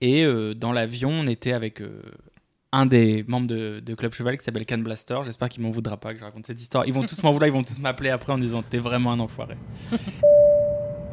Et euh, dans l'avion, on était avec euh, un des membres de, de Club Cheval qui s'appelle Can Blaster. J'espère qu'il m'en voudra pas que je raconte cette histoire. Ils vont tous m'en vouloir, ils vont tous m'appeler après en disant T'es vraiment un enfoiré.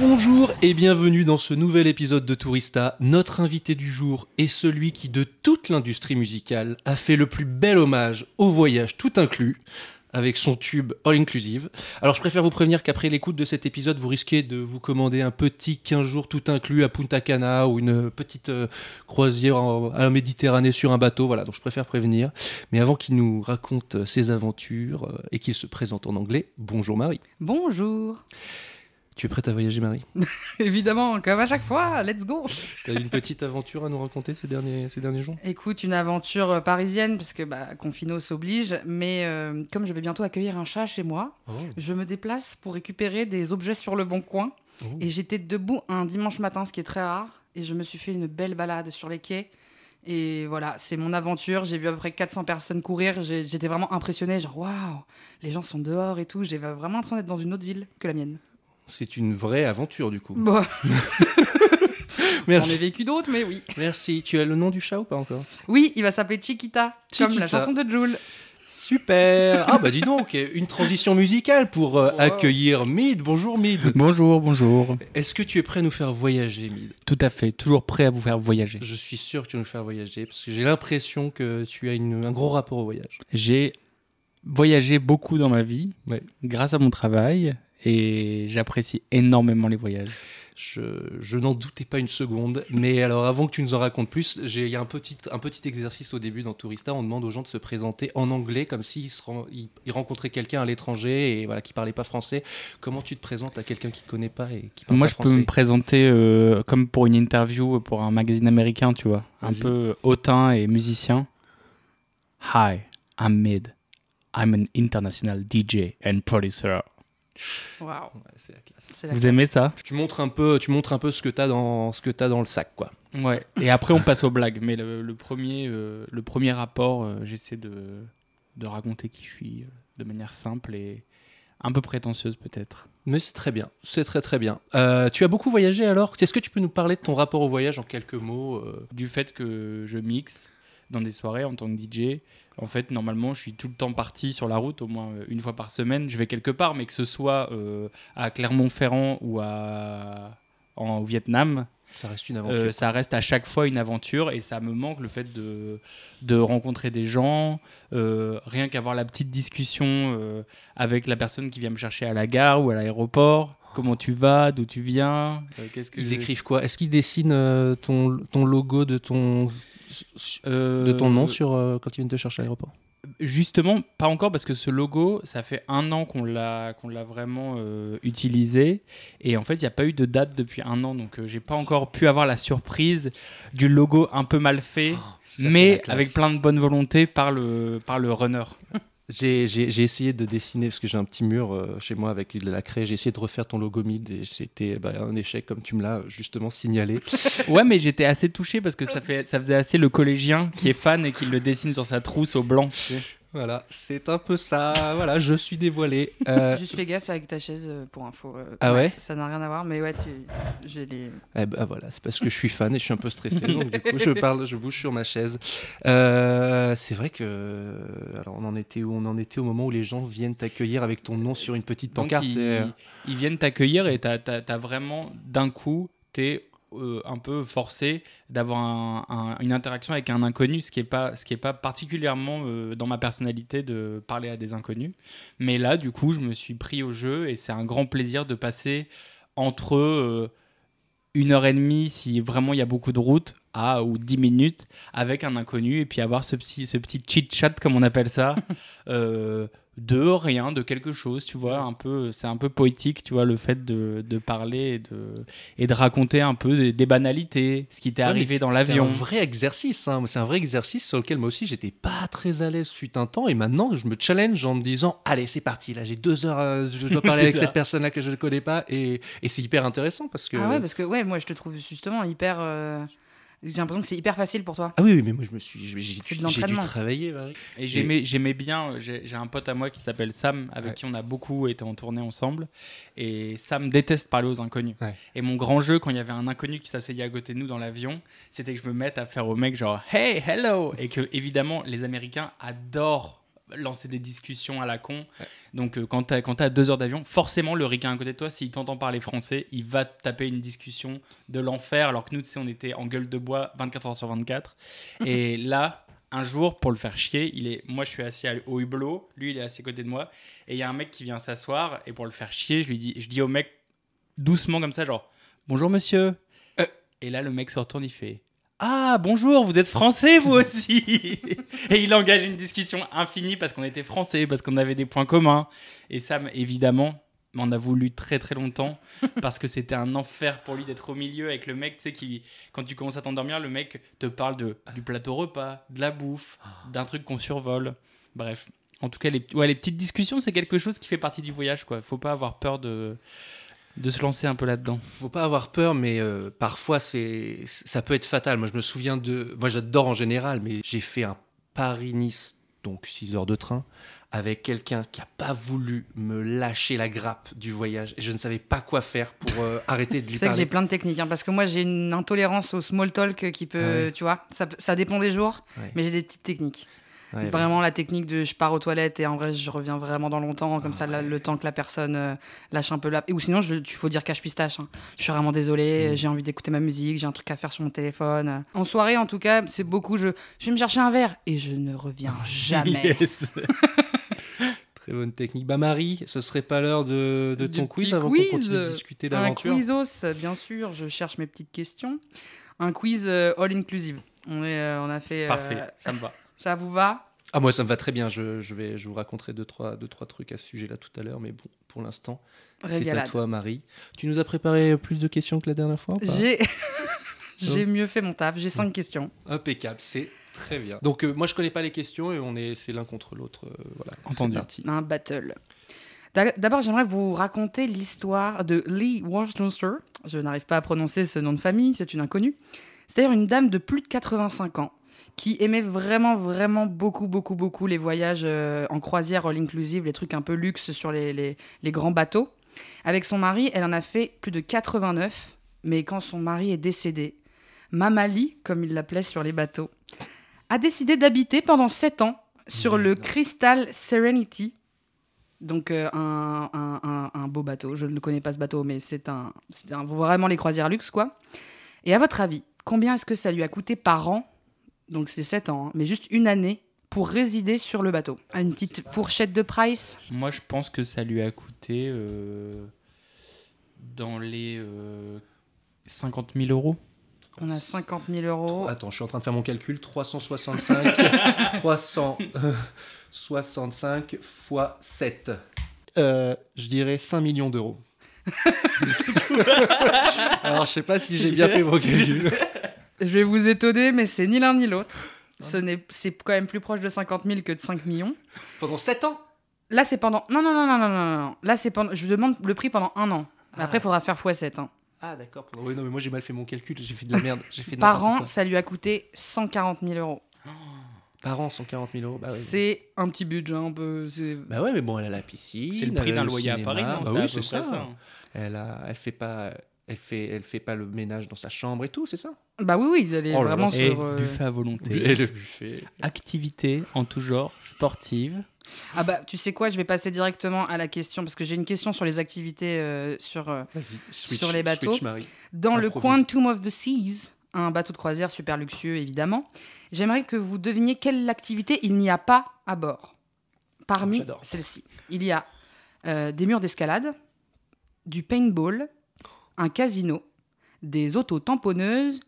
Bonjour et bienvenue dans ce nouvel épisode de Tourista. Notre invité du jour est celui qui, de toute l'industrie musicale, a fait le plus bel hommage au voyage tout inclus avec son tube All Inclusive. Alors je préfère vous prévenir qu'après l'écoute de cet épisode, vous risquez de vous commander un petit 15 jours tout inclus à Punta Cana ou une petite euh, croisière en- à la Méditerranée sur un bateau. Voilà, donc je préfère prévenir. Mais avant qu'il nous raconte ses aventures euh, et qu'il se présente en anglais, bonjour Marie. Bonjour. Tu es prête à voyager Marie? Évidemment, comme à chaque fois, let's go. T'as une petite aventure à nous raconter ces derniers, ces derniers jours? Écoute, une aventure euh, parisienne, parce que bah, Confino s'oblige, mais euh, comme je vais bientôt accueillir un chat chez moi, je me déplace pour récupérer des objets sur le bon coin. Oh. Et j'étais debout un dimanche matin, ce qui est très rare, et je me suis fait une belle balade sur les quais. Et voilà, c'est mon aventure. J'ai vu à peu près 400 personnes courir. J'étais vraiment impressionnée. Genre, waouh, les gens sont dehors et tout. J'ai vraiment l'impression d'être dans une autre ville que la mienne. C'est une vraie aventure du coup. Bon, j'en ai Merci. vécu d'autres, mais oui. Merci. Tu as le nom du chat ou pas encore? Oui, il va s'appeler Chiquita, comme Chiquita. la chanson de Jules. Super Ah bah dis donc, une transition musicale pour euh, Wow. accueillir Mid. Bonjour Mid. Bonjour, bonjour. Est-ce que tu es prêt à nous faire voyager Mid? Tout à fait, toujours prêt à vous faire voyager. Je suis sûr que tu vas nous faire voyager parce que j'ai l'impression que tu as une- un gros rapport au voyage. J'ai voyagé beaucoup dans ma vie, Ouais. grâce à mon travail, et j'apprécie énormément les voyages. Je, je n'en doutais pas une seconde. Mais alors, avant que tu nous en racontes plus, il y a un petit, un petit exercice au début dans Tourista. On demande aux gens de se présenter en anglais, comme s'ils ils- ils rencontraient quelqu'un à l'étranger et voilà, qui parlait pas français. Comment tu te présentes à quelqu'un qui ne connaît pas et qui parle Moi, pas je peux français? me présenter euh, comme pour une interview pour un magazine américain, tu vois. Un peu hautain et musicien. Hi, I'm Mid. I'm an international DJ and producer. Waouh. Ouais, c'est la classe. la Vous classe. aimez ça Tu montres un peu, tu montres un peu ce que tu as dans ce que as dans le sac, quoi. Ouais. Et après, on passe aux blagues. Mais le, le premier, euh, le premier rapport, euh, j'essaie de, de raconter qui je suis euh, de manière simple et un peu prétentieuse, peut-être. Mais c'est très bien, c'est très très bien. Euh, tu as beaucoup voyagé alors? Est-ce que tu peux nous parler de ton rapport au voyage en quelques mots euh? Du fait que je mixe dans des soirées en tant que DJ, en fait, normalement, je suis tout le temps parti sur la route, au moins euh, une fois par semaine. Je vais quelque part, mais que ce soit euh, à Clermont-Ferrand ou à... en au Vietnam, Ça reste une Euh, aventure. ça reste à chaque fois une aventure et ça me manque le fait de, de rencontrer des gens, euh, rien qu'avoir la petite discussion avec la personne qui vient me chercher à la gare ou à l'aéroport. Comment tu vas? D'où tu viens? Euh, Qu'est-ce que Ils écrivent quoi? Est-ce qu'ils dessinent euh, ton, ton logo de ton, de ton nom sur, euh, quand ils viennent te chercher à l'aéroport. Justement, pas encore parce que ce logo, ça fait un an qu'on l'a qu'on l'a vraiment euh, utilisé. Et en fait, il n'y a pas eu de date depuis un an, donc euh, j'ai pas encore pu avoir la surprise du logo un peu mal fait, Ça, la mais avec plein de bonne volonté par le par le runner. J'ai essayé de dessiner, parce que j'ai un petit mur euh, chez moi avec de la craie, j'ai essayé de refaire ton logo mid et c'était bah, un échec comme tu me l'as justement signalé. Ouais, mais j'étais assez touché parce que ça fait ça faisait assez le collégien qui est fan et qui le dessine sur sa trousse au blanc. Voilà, c'est un peu ça, voilà, je suis dévoilé. Euh, Juste fais gaffe avec ta chaise euh, pour info. euh, Ah ouais Ça n'a rien à voir, mais ouais, tu... j'ai les. Eh ben voilà, c'est parce que je suis fan et je suis un peu stressé, donc du coup je parle, je bouge sur ma chaise. Euh, c'est vrai que, alors on en était où? On en était au moment où les gens viennent t'accueillir avec ton nom sur une petite Donc pancarte. ils, viennent t'accueillir et t'as as, vraiment d'un coup, t'es euh, un peu forcé d'avoir un- un- une interaction avec un inconnu, ce qui n'est pas, ce qui est pas particulièrement euh, dans ma personnalité de parler à des inconnus. Mais là, du coup, je me suis pris au jeu et c'est un grand plaisir de passer entre euh, une heure et demie, si vraiment il y a beaucoup de route, à ou dix minutes avec un inconnu et puis avoir ce petit, ce petit chit-chat, comme on appelle ça, de rien, de quelque chose, tu vois, un peu, c'est un peu poétique, tu vois, le fait de, de parler et de, et de raconter un peu des, des banalités, ce qui t'est Ouais, arrivé dans l'avion. C'est un vrai exercice. hein. C'est un vrai exercice sur lequel moi aussi j'étais pas très à l'aise fut un temps. Et maintenant, je me challenge en me disant Allez, c'est parti. Là, j'ai deux heures. euh, je dois parler avec ça. cette personne-là que je ne connais pas. Et, et c'est hyper intéressant parce que. Ah ouais, parce que ouais, moi je te trouve justement hyper. euh, J'ai l'impression que c'est hyper facile pour toi. Ah oui, oui, mais moi je me suis, j'ai, dû l'entraînement. travailler. Marie. Et j'aimais, j'aimais bien, euh, j'ai, j'ai un pote à moi qui s'appelle Sam, avec Ouais. qui on a beaucoup été en tournée ensemble. Et Sam déteste parler aux inconnus. Ouais. Et mon grand jeu, quand il y avait un inconnu qui s'asseyait à côté de nous dans l'avion, c'était que je me mette à faire au mec genre Hey, hello Et que, évidemment, les Américains adorent lancer des discussions à la con. Donc, euh, quand t'as, quand t'as deux heures d'avion, forcément, le ricain à côté de toi, s'il t'entend parler français, il va te taper une discussion de l'enfer. Alors que nous, tu sais, on était en gueule de bois 24 heures sur 24. Et là, un jour, pour le faire chier, il est, moi je suis assis au hublot, lui il est assis à côté de moi, et il y a un mec qui vient s'asseoir, et pour le faire chier, je lui dis, je dis au mec doucement comme ça, genre bonjour monsieur. Euh, Et là le mec se retourne, il fait ah bonjour, vous êtes français vous aussi. et il engage une discussion infinie parce qu'on était français, parce qu'on avait des points communs. Et Sam évidemment m'en a voulu très très longtemps parce que c'était un enfer pour lui d'être au milieu avec le mec, tu sais, qui, quand tu commences à t'endormir, le mec te parle de, du plateau repas, de la bouffe, d'un truc qu'on survole. Bref. En tout cas, les, ouais, les petites discussions, c'est quelque chose qui fait partie du voyage, quoi. Faut pas avoir peur de, de se lancer un peu là-dedans. Faut pas avoir peur, mais euh, parfois c'est, ça peut être fatal. Moi, je me souviens de. Moi, j'adore en général, mais j'ai fait un Paris-Nice, donc 6 heures de train, avec quelqu'un qui a pas voulu me lâcher la grappe du voyage. Et je ne savais pas quoi faire pour euh, arrêter de lui C'est vrai que parler. j'ai plein de techniques, hein, parce que moi j'ai une intolérance au small talk qui peut, Ah ouais. tu vois, ça, ça dépend des jours, Ouais. mais j'ai des petites techniques. Ouais, vraiment la technique de je pars aux toilettes et en vrai je reviens vraiment dans longtemps, comme Ah ça la- le temps que la personne euh, lâche un peu là. Ou sinon, il faut dire cache pistache. hein. Je suis vraiment désolée, Mm. j'ai envie d'écouter ma musique, j'ai un truc à faire sur mon téléphone. En soirée en tout cas, c'est beaucoup, je, je vais me chercher un verre et je ne reviens jamais. Yes. Très bonne technique. Bah Marie, ce serait pas l'heure de, ton quiz avant quiz. qu'on continue de discuter Un d'aventure quizos, bien sûr, je cherche mes petites questions. Un quiz euh, all inclusive. On, est, euh, on a fait. euh, Parfait, ça me va. Ça vous va? Ah moi ça me va très bien. Je, je vais, je vous raconterai deux trois, deux trois trucs à ce sujet-là tout à l'heure, mais bon, pour l'instant, c'est à toi Marie. Tu nous as préparé plus de questions que la dernière fois J'ai j'ai mieux fait mon taf. J'ai cinq questions. Impeccable, c'est très bien. Donc euh, moi je connais pas les questions et on est, c'est l'un contre l'autre. euh, voilà. Entendu. Parti. Un battle. D'a- D'abord, j'aimerais vous raconter l'histoire de Lee Worcester. Je n'arrive pas à prononcer ce nom de famille, c'est une inconnue. C'est d'ailleurs une dame de plus de 85 ans qui aimait vraiment, vraiment beaucoup, beaucoup, beaucoup les voyages euh, en croisière all inclusive, les trucs un peu luxe sur les, les- les grands bateaux. Avec son mari, elle en a fait plus de 89, mais quand son mari est décédé, Mamali, comme il l'appelait sur les bateaux, a décidé d'habiter pendant 7 ans sur le Crystal Serenity. Donc euh, un, un- un- un beau bateau. Je ne connais pas ce bateau, mais c'est un, c'est un- vraiment les croisières luxe, quoi. Et à votre avis, combien est-ce que ça lui a coûté par an Donc c'est 7 ans, hein, mais juste une année pour résider sur le bateau. Une petite fourchette de price Moi, je pense que ça lui a coûté euh, dans les euh, 50 000 euros. On a 50 000 euros. Attends, je suis en train de faire mon calcul. 365, 365 fois 7. Euh, je dirais 5 millions d'euros. Alors, je sais pas si j'ai bien fait mon calcul. Je vais vous étonner, mais c'est ni l'un ni l'autre. Ce n'est, c'est quand même plus proche de 50 000 que de 5 millions. Pendant 7 ans? Là, c'est pendant. Non, non, non, non, non, non, non. Là, c'est pendant. Je vous demande le prix pendant un an. Mais Après, il faudra faire x7. Hein. Ah, d'accord. Oui, non, mais moi j'ai mal fait mon calcul. J'ai fait de la merde. J'ai fait Par an, quoi. ça lui a coûté 140 000 euros. Par an, 140 000 euros. Bah. C'est un petit budget un peu. c'est- Bah ouais, mais bon, elle a la piscine. C'est le prix d'un loyer à. Paris, non Bah oui, c'est ça. ça. Elle, a, elle fait pas. Elle fait, elle fait pas le ménage dans sa chambre et tout, c'est ça? Bah oui, oui, elle est Oh vraiment Et sur. euh, buffet à volonté. Et le buffet. Activité en tout genre, sportive. Ah bah, tu sais quoi, je vais passer directement à la question, parce que j'ai une question sur les activités euh, sur, euh, switch, Sur les bateaux. switch, Marie. Dans le Improvise. Quantum of the Seas, un bateau de croisière super luxueux évidemment, j'aimerais que vous deviniez quelle activité il n'y a pas à bord. Parmi J'adore. celles-ci, il y a euh, des murs d'escalade, du paintball, un casino, des auto-tamponneuses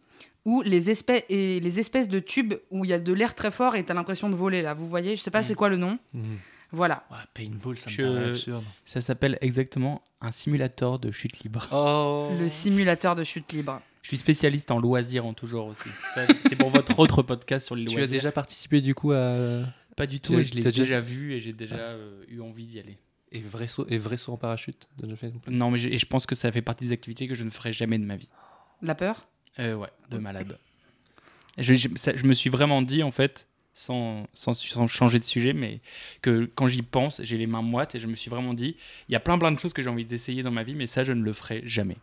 ou les espèces, et les espèces de tubes où il y a de l'air très fort et tu as l'impression de voler là. Vous voyez, je sais pas c'est quoi le nom. Mhm. Voilà. Ouais, paintball, ça me Je- paraît absurde. Ça s'appelle exactement un simulateur de chute libre. Oh. Le simulateur de chute libre. Je suis spécialiste en loisirs en tout genre aussi. C'est pour votre autre podcast sur les Tu loisirs. as déjà participé du coup à. Pas du tout, Tu et je l'ai déjà- vu et j'ai déjà euh, eu envie d'y aller. Et vrai saut, et vrai saut en parachute non mais j'ai- et je pense que ça fait partie des activités que je ne ferai jamais de ma vie. La peur? Euh, ouais, de malade. Je, je- ça- je me suis vraiment dit, en fait, sans, sans, sans changer de sujet, mais que quand j'y pense, j'ai les mains moites et je me suis vraiment dit, il y a plein plein de choses que j'ai envie d'essayer dans ma vie, mais ça, je ne le ferai jamais.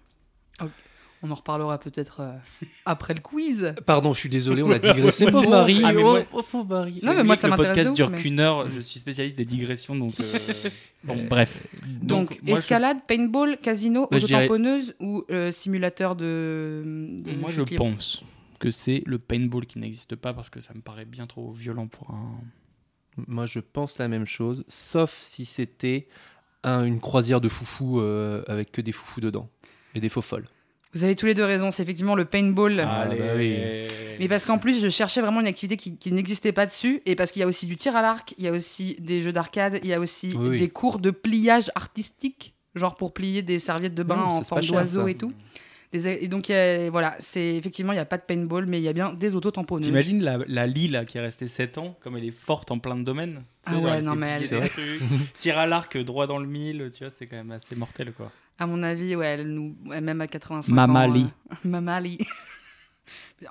On en reparlera peut-être euh, après le quiz. Pardon, je suis désolé, on a digressé. Pauvre Marie, ah, mais oh, moi- oh, pauvre Marie. Non, mais moi, ça Le m'intéresse de podcast ouf, dure mais- qu'une heure, je suis spécialiste des digressions, donc... euh, bon, bref. Donc, moi, je- escalade, paintball, casino, je dirais- auto-tamponneuse ou euh, simulateur de. de Moi, je pense que c'est le paintball qui n'existe pas parce que ça me paraît bien trop violent pour un... Moi, je pense la même chose, sauf si c'était un- une croisière de foufou euh, avec que des foufous dedans et des faux folles. Vous avez tous les deux raison, c'est effectivement le paintball. Ah, bah oui. Mais parce qu'en plus, je cherchais vraiment une activité qui, qui n'existait pas dessus, et parce qu'il y a aussi du tir à l'arc, il y a aussi des jeux d'arcade, il y a aussi Oui, des cours de pliage artistique, genre pour plier des serviettes de bain Mmh, en forme d'oiseau et tout. Des- et donc, a- voilà, c'est effectivement, il n'y a pas de paintball, mais il y a bien des auto-tamponneuses. T'imagines la, la Lee là, qui est restée 7 ans, comme elle est forte en plein de domaines? Ah ouais, non, mais elle- trucs, Tir à l'arc droit dans le mille, tu vois, c'est quand même assez mortel quoi. À mon avis, ouais, elle nous, ouais, même à 85 Mama ans. Euh, Mama Lee.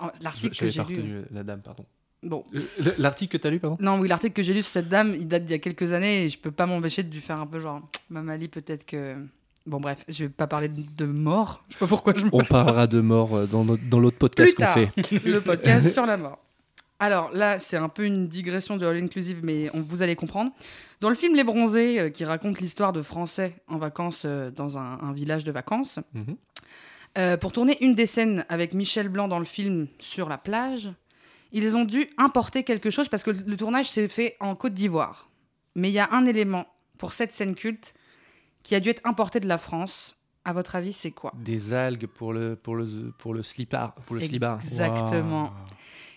En- Je L'article que j'ai pas lu. retenu euh, la dame, pardon. Bon, Le- L'article que t'as lu, pardon? Non, oui, l'article que j'ai lu sur cette dame, il date d'il y a quelques années et je peux pas m'empêcher de lui faire un peu genre Mama Lee, peut-être que. Bon, bref, je vais pas parler de mort. Je sais pas pourquoi je me On parlera de mort euh, dans l'autre podcast Plus qu'on tard. fait. le podcast sur la mort. Alors là, c'est un peu une digression de All Inclusive, mais on, vous allez comprendre. Dans le film Les Bronzés, euh, qui raconte l'histoire de Français en vacances euh, dans un, un village de vacances, Mhm. euh, pour tourner une des scènes avec Michel Blanc dans le film sur la plage, ils ont dû importer quelque chose parce que le tournage s'est fait en Côte d'Ivoire. Mais il y a un élément pour cette scène culte qui a dû être importé de la France. À votre avis, c'est quoi? Des algues pour le, pour le, pour le slipar. Pour le slibard. Exactement.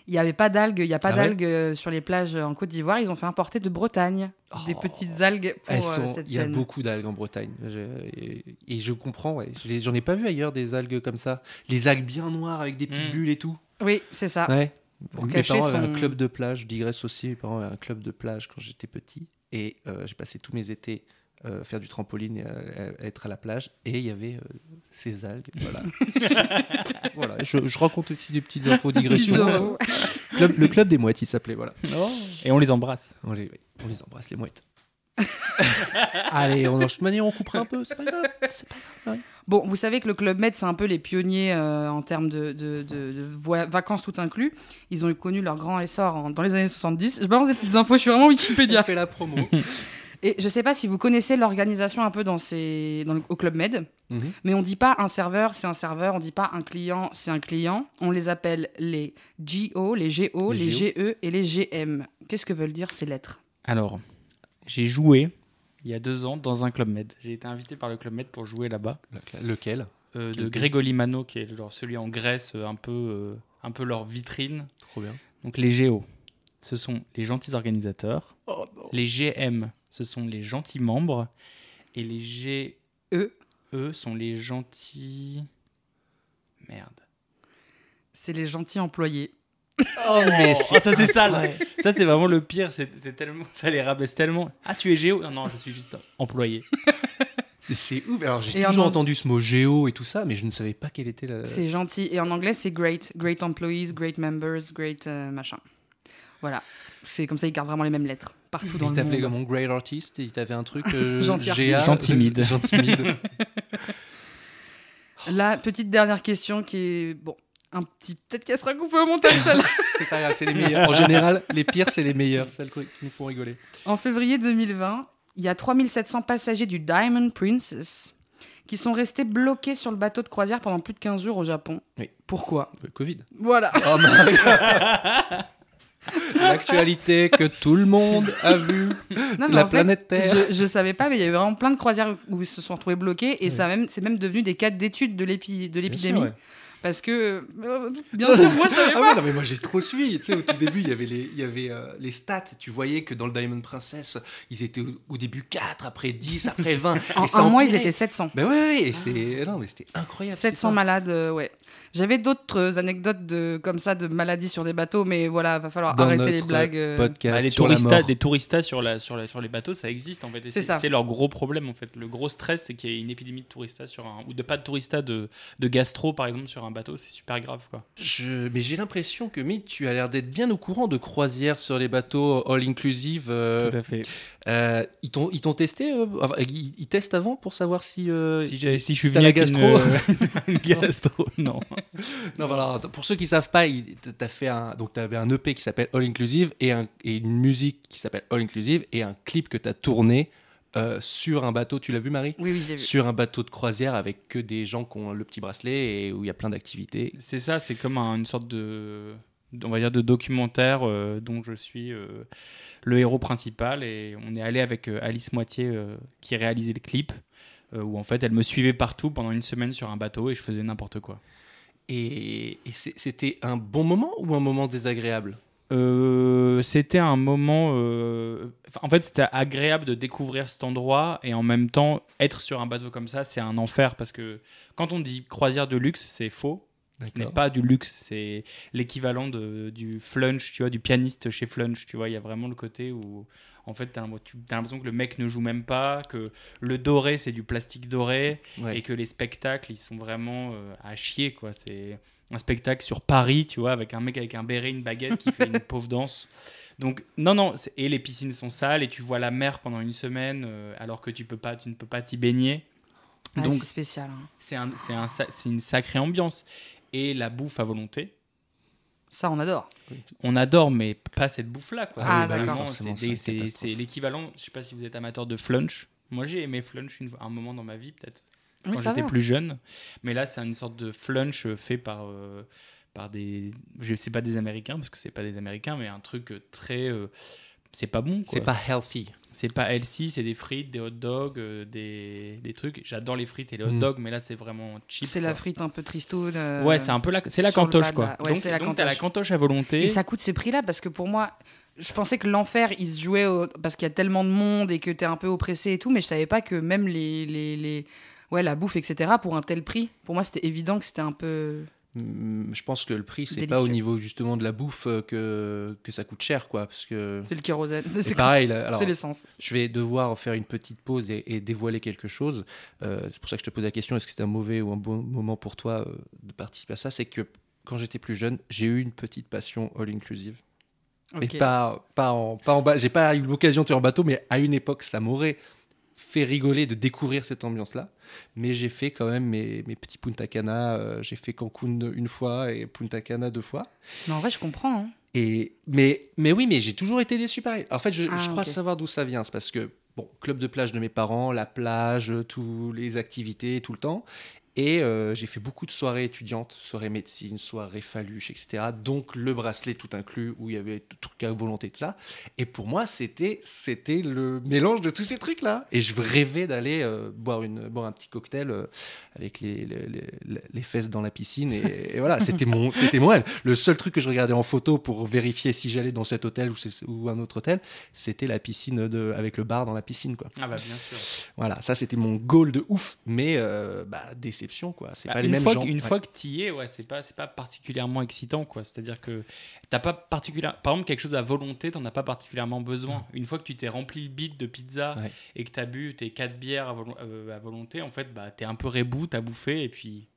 Il n'y avait pas d'algues, il n'y a pas Ah d'algues euh, sur les plages en Côte d'Ivoire. Ils ont fait importer de Bretagne des Oh. petites algues pour euh, sont- cette Il y a scène. beaucoup d'algues en Bretagne. Je- et, et je comprends, ouais. J'en ai pas vu ailleurs des algues comme ça. Les algues bien noires avec des petites Mm. bulles et tout. Oui, c'est ça. Ouais. Pour Mes cacher parents avaient un club de plage, je digresse aussi, mes parents avaient un club de plage quand j'étais petit. Et euh, j'ai passé tous mes étés euh, faire du trampoline et à, à- à être à la plage. Et il y avait euh, ces algues. Voilà. voilà. Je, je raconte aussi des petites infos digressions. Club- le club des mouettes, il s'appelait. Voilà. Et on les embrasse. On les, on les embrasse, les mouettes. Allez, on, de toute manière, on coupera un peu, c'est pas grave. c'est pas grave. Bon, vous savez que le Club Med, c'est un peu les pionniers euh, en termes de, de- de- de voy- vacances tout inclus. Ils ont eu connu leur grand essor en- dans les années 70. Je balance des petites infos, je suis vraiment Wikipédia. On fait la promo. Et je sais pas si vous connaissez l'organisation un peu dans ces, dans le- au Club Med, Mhm. mais on dit pas un serveur, c'est un serveur, on dit pas un client, c'est un client. On les appelle les GO, les GO, Les. GE et les GM. Qu'est-ce que veulent dire ces lettres? Alors, j'ai joué il y a deux ans dans un Club Med. J'ai été invité par le Club Med pour jouer là-bas. Lequel? Euh, de Grégoli Mano, qui est genre celui en Grèce, euh, un peu, euh, un peu leur vitrine. Trop bien. Donc les GO, ce sont les gentils organisateurs. Oh non. Les GM, ce sont les gentils membres. Et les G... E. Eux sont les gentils... Merde. C'est les gentils employés. Oh, mais Ah, ça c'est ça là. Ça c'est vraiment le pire, c'est c'est tellement ça les rabaisse tellement. Ah tu es géo Non non, je suis juste employé. c'est ouf. Alors, j'ai en toujours entendu ce mot géo et tout ça, mais je ne savais pas quelle était la. C'est gentil. Et en anglais, c'est great. Great employees, great members, great euh, machin. Voilà. C'est comme ça, ils gardent vraiment les mêmes lettres partout dans Il le t'appelait monde. comme mon great artist et il t'avait un truc. euh, Gentil. Gentimide. Gentimide. La petite dernière question qui est. Bon, un petit. Peut-être qu'elle sera coupée au montage, celle-là. C'est pas grave, c'est les meilleurs. En général, les pires, c'est les meilleurs, celles qui nous font rigoler. En février 2020, il y a 3700 passagers du Diamond Princess qui sont restés bloqués sur le bateau de croisière pendant plus de 15 jours au Japon. Oui. Pourquoi? Le Covid. Voilà. Oh, L'actualité que tout le monde a vue. Non, La en fait, planète Terre. Je, je savais pas, mais il y avait vraiment plein de croisières où ils se sont retrouvés bloqués et ça même, c'est même devenu des cas d'études de l'épi- de l'épidémie. Parce que, euh, bien sûr, moi Ah ouais, non, mais moi j'ai trop suivi. Tu sais, au tout début, il y avait les, il y avait, euh, les stats. Tu voyais que dans le Diamond Princess, ils étaient au, au début 4, après 10, après 20. En et un mois, ils étaient 700. Ben ouais, ouais, et c'est. Non, mais c'était incroyable. 700 c'est ça. malades, euh, ouais. J'avais d'autres anecdotes de, comme ça de maladies sur des bateaux, mais voilà, va falloir Dans arrêter les blagues. euh. Podcast Bah, les sur la touristas, mort. des touristas sur, la, sur, la, sur les bateaux, ça existe en fait. C'est ça. c'est leur gros problème en fait. Le gros stress, c'est qu'il y ait une épidémie de touristas sur un. ou de pas de touristas, de, de gastro par exemple sur un bateau, c'est super grave quoi. Je- Mais j'ai l'impression que, Mythe, tu as l'air d'être bien au courant de croisières sur les bateaux all-inclusive. euh, Tout à fait. euh, ils t'ont testé euh, enfin, ils, ils testent avant pour savoir si. euh, si, je suis venu la avec une, gastro. euh, une gastro, non. Non, voilà, pour ceux qui savent pas, il- t'as fait un, donc t'avais un EP qui s'appelle All Inclusive et, un, et une musique qui s'appelle All Inclusive et un clip que t'as tourné euh, sur un bateau. Tu l'as vu, Marie? Oui, oui, j'ai vu. Sur un bateau de croisière avec que des gens qui ont le petit bracelet et où il y a plein d'activités. C'est ça, c'est comme un- une sorte de, on va dire, de documentaire euh, dont je suis euh, le héros principal. Et on est allé avec euh, Alice Moitié euh, qui réalisait le clip, euh, où en fait elle me suivait partout pendant une semaine sur un bateau et je faisais n'importe quoi. Et, c'était un bon moment ou un moment désagréable? Euh, c'était un moment. euh, en fait, c'était agréable de découvrir cet endroit et en même temps, être sur un bateau comme ça, c'est un enfer parce que quand on dit croisière de luxe, c'est faux. Ce n'est pas du luxe, c'est l'équivalent du flunch, tu vois, du pianiste chez flunch, tu vois. Il y a vraiment le côté où, en fait, t'as l'im- tu as l'impression que le mec ne joue même pas, que le doré, c'est du plastique doré, Ouais. et que les spectacles, ils sont vraiment euh, à chier, quoi. C'est un spectacle sur Paris, tu vois, avec un mec avec un béret, une baguette qui fait une pauvre danse. Donc, non, non, et les piscines sont sales, et tu vois la mer pendant une semaine, euh, alors que tu, peux pas, tu ne peux pas t'y baigner. Ah, Donc, c'est spécial. hein. c'est un, c'est un sa- c'est une sacrée ambiance. Et la bouffe à volonté, Ça, on adore. on adore, mais pas cette bouffe-là. Quoi. Ah, Forcément, c'est l'équivalent, je sais pas si vous êtes amateur de flunch. Moi, j'ai aimé flunch une un moment dans ma vie, peut-être, Mais quand ça j'étais va. plus jeune. Mais là, c'est une sorte de flunch euh, fait par, euh, par des. Je sais pas des Américains, parce que c'est pas des Américains, mais un truc euh, très. euh, c'est pas bon. quoi. C'est pas healthy. C'est pas healthy, c'est des frites, des hot dogs, euh, des, des trucs. J'adore les frites et les hot Mm. dogs, mais là, c'est vraiment cheap. C'est la frite un peu tristoune. euh, Ouais, c'est un peu la, c'est la cantoche quoi. ouais, donc, c'est la donc t'as la cantoche. cantoche à volonté. Et ça coûte ces prix-là parce que pour moi, je pensais que l'enfer, il se jouait au- parce qu'il y a tellement de monde et que t'es un peu oppressé et tout, mais je savais pas que même les, les, les- ouais, la bouffe, etc., pour un tel prix, pour moi, c'était évident que c'était un peu. Hum, Je pense que le prix, c'est pas au niveau justement de la bouffe euh, que, que ça coûte cher, quoi. Parce que. C'est le kérosène. C'est C'est pareil. c'est l'essence. Je vais devoir faire une petite pause et, et dévoiler quelque chose. Euh, c'est pour ça que je te pose la question est-ce que c'était un mauvais ou un bon moment pour toi euh, de participer à ça? C'est que quand j'étais plus jeune, j'ai eu une petite passion all inclusive. Ok. Et pas, pas en, pas en bas. J'ai pas eu l'occasion de faire en bateau, mais à une époque, ça m'aurait fait rigoler de découvrir cette ambiance-là. Mais j'ai fait quand même mes, mes petits Punta Cana. euh, j'ai fait Cancun une fois et Punta Cana deux fois. Mais en vrai, je comprends. hein. Et, mais, mais oui, mais j'ai toujours été déçu pareil. En fait, je, Ah, je crois ok. savoir d'où ça vient. C'est parce que, bon, club de plage de mes parents, la plage, toutes les activités, tout le temps. Et euh, j'ai fait beaucoup de soirées étudiantes, soirées médecine, soirées faluche, etc. Donc le bracelet tout inclus, où il y avait tout truc à volonté de là. Et pour moi, c'était c'était le mélange de tous ces trucs-là. Et je rêvais d'aller euh, boire, une, boire un petit cocktail euh, avec les, les, les- les fesses dans la piscine. Et, et voilà, c'était mon, c'était mon rêve. Le seul truc que je regardais en photo pour vérifier si j'allais dans cet hôtel ou, un autre hôtel, c'était la piscine de, avec le bar dans la piscine. Quoi. Ah bah bien sûr. Voilà, ça c'était mon goal de ouf, mais bah, déception quoi. C'est Bah, pas les une mêmes fois, gens. que- Une Ouais. fois que tu y es, ouais, c'est pas, c'est pas particulièrement excitant, quoi. C'est-à-dire que t'as pas particulièrement, par exemple, quelque chose à volonté, t'en as pas particulièrement besoin. Une fois que tu t'es rempli le bide de pizza Ouais. et que t'as bu tes quatre bières à, euh, à volonté, en fait, bah, t'es un peu rebou, t'as bouffé et puis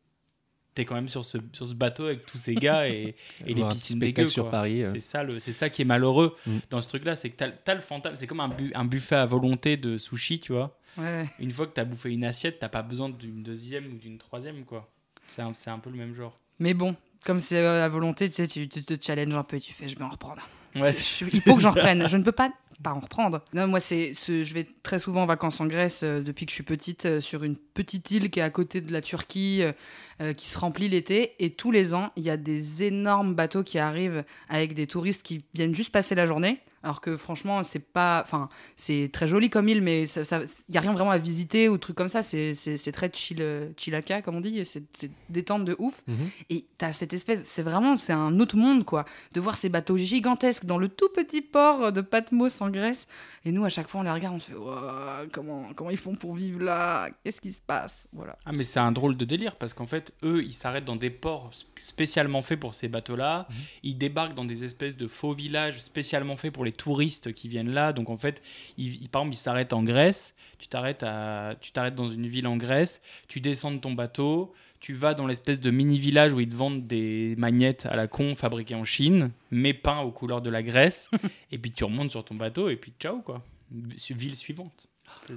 t'es quand même sur ce, sur ce bateau avec tous ces gars et, et les piscines dégueu. sur quoi. Paris, euh. C'est ça, le, c'est ça qui est malheureux Mm. dans ce truc-là, c'est que t'as, t'as le fantasme, c'est comme un, bu- un buffet à volonté de sushi, tu vois. Ouais. Une fois que t'as bouffé une assiette, t'as pas besoin d'une deuxième ou d'une troisième, quoi. C'est un, un peu le même genre. Mais bon, comme c'est euh, à volonté, tu sais, tu, tu te challenges un peu et tu fais, je vais en reprendre. Ouais, C'est- je- il faut que j'en reprenne. Je ne peux pas pas en reprendre. Non, moi, c'est, ce- je vais très souvent en vacances en Grèce euh, depuis que je suis petite, euh, sur une petite île qui est à côté de la Turquie, euh, euh, qui se remplit l'été. Et tous les ans, il y a des énormes bateaux qui arrivent avec des touristes qui viennent juste passer la journée. Alors que franchement, c'est pas. Enfin, c'est très joli comme île, mais il ça, ça- y a rien vraiment à visiter ou trucs comme ça. C'est, c'est, c'est très chill, chillaka, comme on dit. C'est, c'est détente de ouf. Mhm. Et t'as cette espèce, c'est vraiment, c'est un autre monde, quoi, de voir ces bateaux gigantesques dans le tout petit port de Patmos en Grèce. Et nous, à chaque fois, on les regarde, on se fait, comment, comment ils font pour vivre là? Qu'est-ce qui se passe? Voilà. Ah mais c'est un drôle de délire parce qu'en fait eux ils s'arrêtent dans des ports sp- spécialement faits pour ces bateaux-là. Mhm. Ils débarquent dans des espèces de faux villages spécialement faits pour les touristes qui viennent là. Donc en fait ils, ils- par exemple ils s'arrêtent en Grèce. Tu t'arrêtes à tu t'arrêtes dans une ville en Grèce. Tu descends de ton bateau. Tu vas dans l'espèce de mini village où ils te vendent des magnettes à la con fabriquées en Chine, mais peints aux couleurs de la Grèce. et puis tu remontes sur ton bateau et puis ciao quoi. Ville suivante.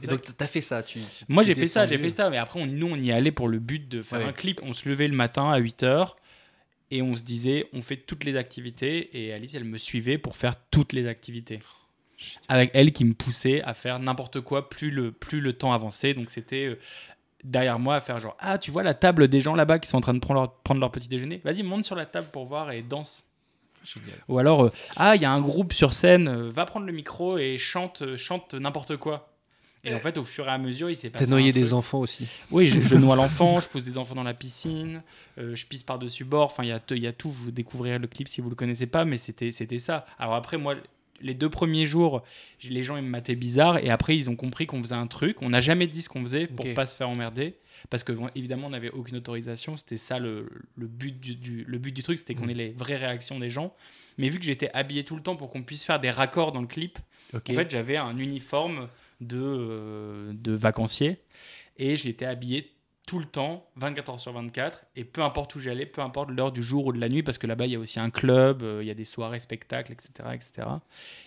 Et donc, t'as fait ça tu, moi j'ai fait ça, j'ai fait ça, mais après on- nous on y allait pour le but de faire Ouais. un clip. On se levait le matin à 8h et on se disait on fait toutes les activités et Alice elle me suivait pour faire toutes les activités. Avec elle qui me poussait à faire n'importe quoi plus le, plus le temps avançait. Donc c'était euh, derrière moi à faire genre ah tu vois la table des gens là-bas qui sont en train de prendre leur, prendre leur petit déjeuner? Vas-y monte sur la table pour voir et danse. Génial. Ou alors, euh, ah, il y a un groupe sur scène, euh, va prendre le micro et chante, euh, chante n'importe quoi. Et en fait, au fur et à mesure, il s'est passé. T'as noyé des enfants aussi. Oui, je, je noie l'enfant, je pose des enfants dans la piscine, euh, je pisse par-dessus bord. Enfin, il y a, y tout. Vous découvrirez le clip si vous le connaissez pas, mais c'était c'était ça. Alors après, moi, les deux premiers jours, les gens ils me mataient bizarre, et après ils ont compris qu'on faisait un truc. On n'a jamais dit ce qu'on faisait pour Ok. pas se faire emmerder. Parce que évidemment, on n'avait aucune autorisation. C'était ça le, le but du, du- le but du truc, c'était qu'on Mhm. ait les vraies réactions des gens. Mais vu que j'étais habillé tout le temps pour qu'on puisse faire des raccords dans le clip, en fait, j'avais un uniforme de, euh, de vacancier et j'étais habillé tout le temps, 24 heures sur 24, et peu importe où j'allais, peu importe l'heure du jour ou de la nuit, parce que là-bas, il y a aussi un club, euh, il y a des soirées, spectacles, etc. etc.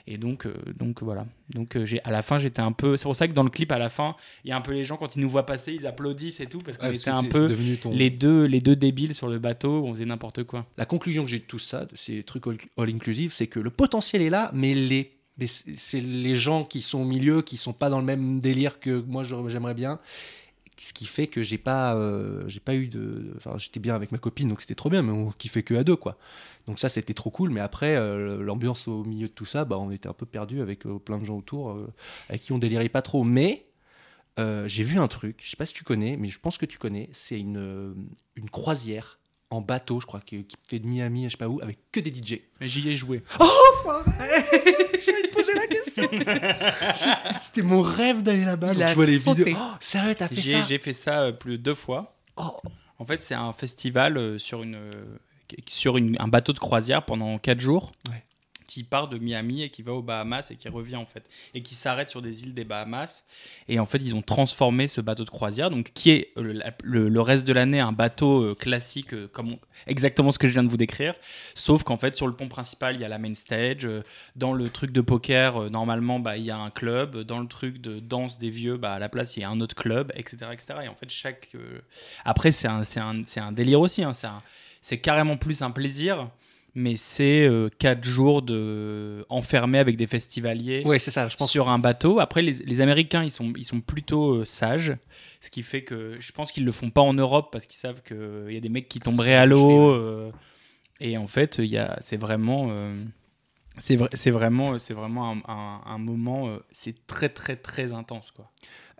Et donc, euh, donc voilà. Donc, euh, j'ai, à la fin, j'étais un peu. C'est pour ça que dans le clip, à la fin, il y a un peu les gens, quand ils nous voient passer, ils applaudissent et tout, parce qu'on était un peu ton- les, deux, les deux débiles sur le bateau, on faisait n'importe quoi. La conclusion que j'ai de tout ça, de ces trucs all, all inclusive, c'est que le potentiel est là, mais les c'est les gens qui sont au milieu, qui sont pas dans le même délire que moi j'aimerais bien. Ce qui fait que j'ai pas, euh, j'ai pas eu de. Enfin, j'étais bien avec ma copine, donc c'était trop bien, mais on kiffait que à deux, quoi. Donc ça, c'était trop cool. Mais après, euh, l'ambiance au milieu de tout ça, bah, on était un peu perdu avec euh, plein de gens autour, avec qui on délirait pas trop. Mais j'ai vu un truc, je sais pas si tu connais, mais je pense que tu connais. C'est une, une croisière en bateau, je crois, qui, qui fait de Miami, à je sais pas où, avec que des DJ. Mais j'y ai joué. J'allais te poser la question. C'était mon rêve d'aller là-bas. Il donc a je vois les sauté. vidéos. Oh, sérieux, t'as fait J'ai, ça j'ai fait ça euh, plus de deux fois. Oh. En fait, c'est un festival euh, sur, une, euh, sur une- un bateau de croisière pendant 4 jours Ouais. Qui part de Miami et qui va aux Bahamas et qui revient en fait et qui s'arrête sur des îles des Bahamas. Et en fait, ils ont transformé ce bateau de croisière, donc qui est euh, le, reste de l'année un bateau euh, classique, euh, comme exactement ce que je viens de vous décrire. Sauf qu'en fait, sur le pont principal, il y a la main stage. dans le truc de poker, normalement, bah, il y a un club. Dans le truc de danse des vieux, bah, à la place, il y a un autre club, etc. etc. Et en fait, chaque. Après, c'est un, un, un délire aussi. hein, C'est carrément plus un plaisir. Mais c'est 4 jours de enfermé avec des festivaliers Ouais, c'est ça, je pense. sur un bateau. Après, les, les Américains, ils sont, ils sont plutôt euh, sages. Ce qui fait que je pense qu'ils le font pas en Europe parce qu'ils savent qu'il y a des mecs qui tomberaient à l'eau. euh, et en fait, il y a, c'est vraiment. euh, c'est, vrai, c'est vraiment, c'est vraiment un, un- un moment, euh, c'est très très très intense quoi.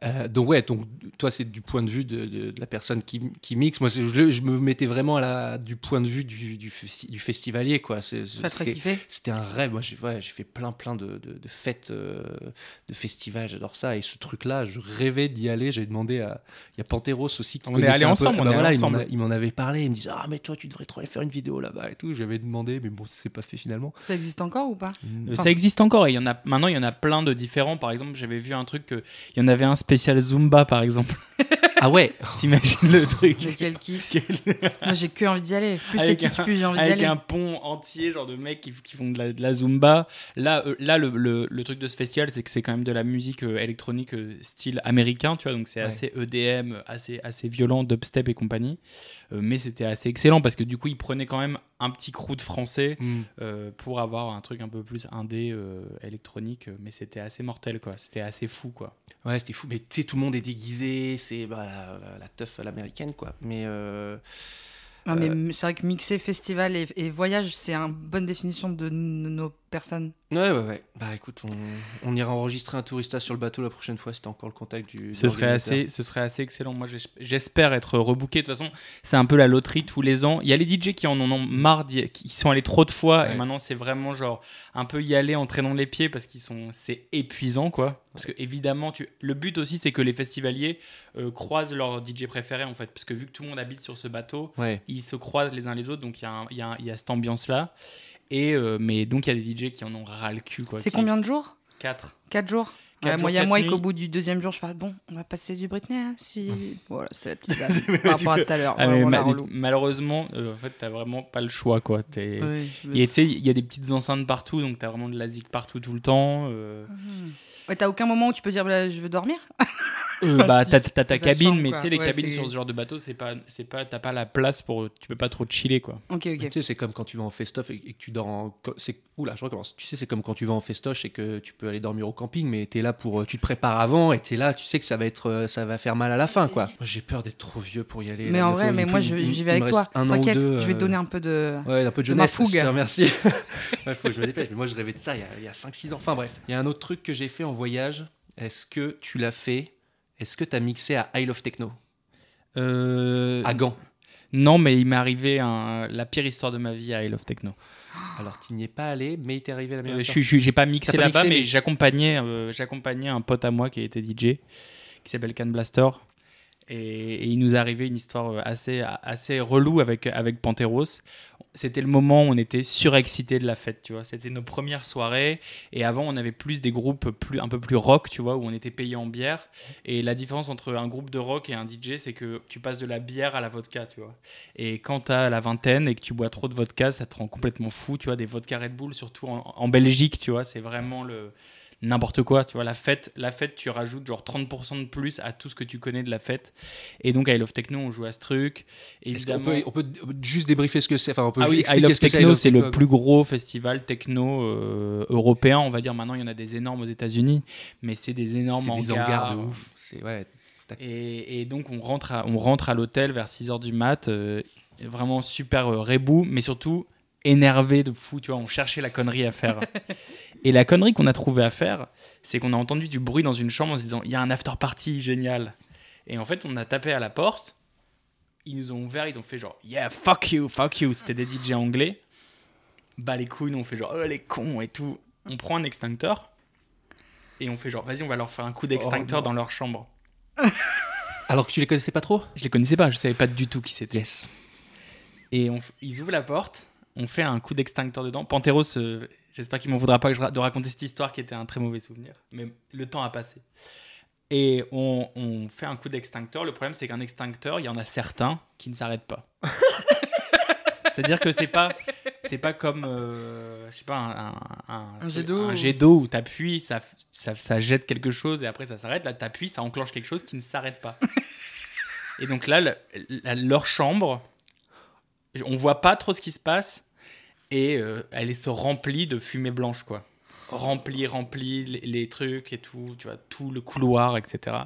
Euh, donc ouais, donc toi c'est du point de vue de, de- de la personne qui, qui mixe. Moi je, je me mettais vraiment à la, du point de vue du, du, festi- du festivalier quoi. C'est- Ça te ferait c'était- un rêve. Moi j'ai ouais, j'ai fait plein plein de, de, de fêtes, euh, de festivals. J'adore ça. Et ce truc-là, je rêvais d'y aller. J'avais demandé à il y a Panteros aussi qui On est peu. ensemble, Ah on bah est voilà, allés il m'en a- ensemble. il m'en avait parlé. Il me disait ah mais toi tu devrais trop aller faire une vidéo là-bas et tout. J'avais demandé mais bon c'est pas fait finalement. Ça existe encore ou pas? Euh, Enfin, ça existe encore et il y en a maintenant il y en a plein de différents par exemple j'avais vu un truc que il y en avait un spécial Zumba par exemple Ah ouais T'imagines le truc Mais quel kiff. Moi, j'ai que envie d'y aller. Plus c'est Avec kiff, plus j'ai envie d'y avec aller. un pont entier, genre de mecs qui, qui font de la, de la zumba. Là, euh, là le, le- le truc de ce festival, c'est que c'est quand même de la musique euh, électronique euh, style américain, tu vois, donc c'est Ouais. assez EDM, assez, assez violent, dubstep et compagnie. Euh, mais c'était assez excellent parce que du coup, ils prenaient quand même un petit crew de français Hmm. euh, pour avoir un truc un peu plus indé euh, électronique. Mais c'était assez mortel, quoi. C'était assez fou, quoi. Ouais, c'était fou. Mais tu sais, tout le monde est déguisé, c'est bah, la, la, la teuf à l'américaine, quoi. Mais euh, Ah, mais c'est vrai que mixer festival et, et voyage, c'est une bonne définition de nos personnes. ouais, ouais, ouais. Bah écoute, on, on ira enregistrer un tourista sur le bateau la prochaine fois si t'as encore le contact du. Ce serait, assez, ce serait assez excellent. Moi, j'es- j'espère être rebooké. De toute façon, c'est un peu la loterie tous les ans. Il y a les DJ qui en ont marre, qui sont allés trop de fois. Ouais. Et maintenant, c'est vraiment genre un peu y aller en traînant les pieds parce qu'ils sont, c'est épuisant, quoi. Parce que évidemment, tu, le but aussi, c'est que les festivaliers euh, croisent leur DJ préféré, en fait. Parce que vu que tout le monde habite sur ce bateau, Ouais. ils se croisent les uns les autres. Donc, il y, a un- il y, a un- il y a cette ambiance-là. Et, euh, mais donc, il y a des DJ qui en ont ras le cul. C'est qui- combien de jours Quatre. Quatre jours Quatre Ouais, jours, Moi, il y a moi nuits. qu'au bout du deuxième jour, je fais ah, bon, on va passer du Britney. hein, si... Voilà, c'était la petite blague par rapport à tout à l'heure. Ah, ma- malheureusement, euh, en fait, t'as vraiment pas le choix, quoi. Oui, me- Et tu sais, il y a des petites enceintes partout, donc t'as vraiment de la zik partout tout le temps. euh. Ouais, t'as aucun moment où tu peux dire bah, je veux dormir Euh, bah, Si. t'as t'as ta cabine, chambre, mais tu sais, les Ouais, cabines c'est- sur ce genre de bateau, c'est pas, c'est pas, t'as pas la place pour, tu peux pas trop chiller, quoi. Ok, Tu ok. sais, c'est comme quand tu vas en festoche et et que tu dors en. c'est- Oula, je recommence. Tu sais, c'est comme quand tu vas en festoche et que tu peux aller dormir au camping, mais t'es là pour. euh, Tu te prépares avant et t'es là, tu sais que ça va être, euh, ça va faire mal à la fin, quoi. Moi, J'ai peur d'être trop vieux pour y aller. Mais là, en vrai, mais moi, je- j'y vais avec toi. un an ou T'inquiète, deux, je vais te euh, donner un peu de. Ouais, un peu de jeunesse, je te remercie. Il faut que je me dépêche, mais moi je rêvais de ça il y a, il y a 5-6 ans. Enfin bref. Il y a un autre truc que j'ai fait en voyage. Est-ce que tu l'as fait Est-ce que tu as mixé à Isle of Techno Euh, À Gand Non, mais il m'est arrivé un- la pire histoire de ma vie à I Love Techno. Alors tu n'y es pas allé, mais il t'est arrivé la Euh, meilleure je histoire. je j'ai pas mixé là-bas, mais, mais- j'accompagnais, euh, j'accompagnais un pote à moi qui était DJ, qui s'appelle Can Blaster. Et, et il nous est arrivé une histoire euh, assez, assez relou avec, avec Panteros. C'était le moment où on était surexcité de la fête, tu vois. C'était nos premières soirées. Et avant, on avait plus des groupes plus, un peu plus rock, tu vois, où on était payé en bière. Et la différence entre un groupe de rock et un DJ, c'est que tu passes de la bière à la vodka, tu vois. Et quand t'as la vingtaine et que tu bois trop de vodka, ça te rend complètement fou, tu vois. Des vodka Red Bull, surtout en, en Belgique, tu vois, c'est vraiment le n'importe quoi, tu vois. La fête, la fête, tu rajoutes genre 30% de plus à tout ce que tu connais de la fête. Et donc, I Love Techno, on joue à ce truc. Évidemment. peut, on peut juste débriefer ce que c'est Enfin, on peut Ah oui, I expliquer Love ce Techno, c'est le plus gros festival techno euh, européen, on va dire. Maintenant, il y en a des énormes aux États-Unis, mais c'est des énormes C'est des hangars. hangars de ouf. C'est ouais. Et, et donc on rentre à, on rentre à l'hôtel vers 6h du mat, euh, vraiment super euh, rebou, mais surtout énervé de fou, tu vois, on cherchait la connerie à faire. et la connerie qu'on a trouvé à faire, c'est qu'on a entendu du bruit dans une chambre en se disant, il y a un after party génial. Et en fait, on a tapé à la porte, ils nous ont ouvert, ils ont fait genre, yeah, fuck you, fuck you, c'était des DJ anglais. Bah les couilles, nous, on fait genre, oh les cons et tout. On prend un extincteur, et on fait genre, vas-y, on va leur faire un coup d'extincteur dans leur chambre. Alors que tu les connaissais pas trop? Je les connaissais pas, je savais pas du tout qui c'était. Yes. Et on ils ouvrent la porte, on fait un coup d'extincteur dedans. Panteros, euh, j'espère qu'il m'en voudra pas que je ra- de raconter cette histoire qui était un très mauvais souvenir, mais le temps a passé. Et on, on fait un coup d'extincteur. Le problème, c'est qu'un extincteur, il y en a certains qui ne s'arrêtent pas. C'est-à-dire que c'est pas, c'est pas comme, euh, je sais pas, un, un, un- Un jet d'eau ou- où t'appuies, ça, ça, ça jette quelque chose et après ça s'arrête. Là, t'appuies, ça enclenche quelque chose qui ne s'arrête pas. et donc là, le- la- leur chambre, on voit pas trop ce qui se passe et euh, elle est se remplit de fumée blanche, quoi. Remplie, remplie, les, les trucs et tout, tu vois, tout le couloir, etc.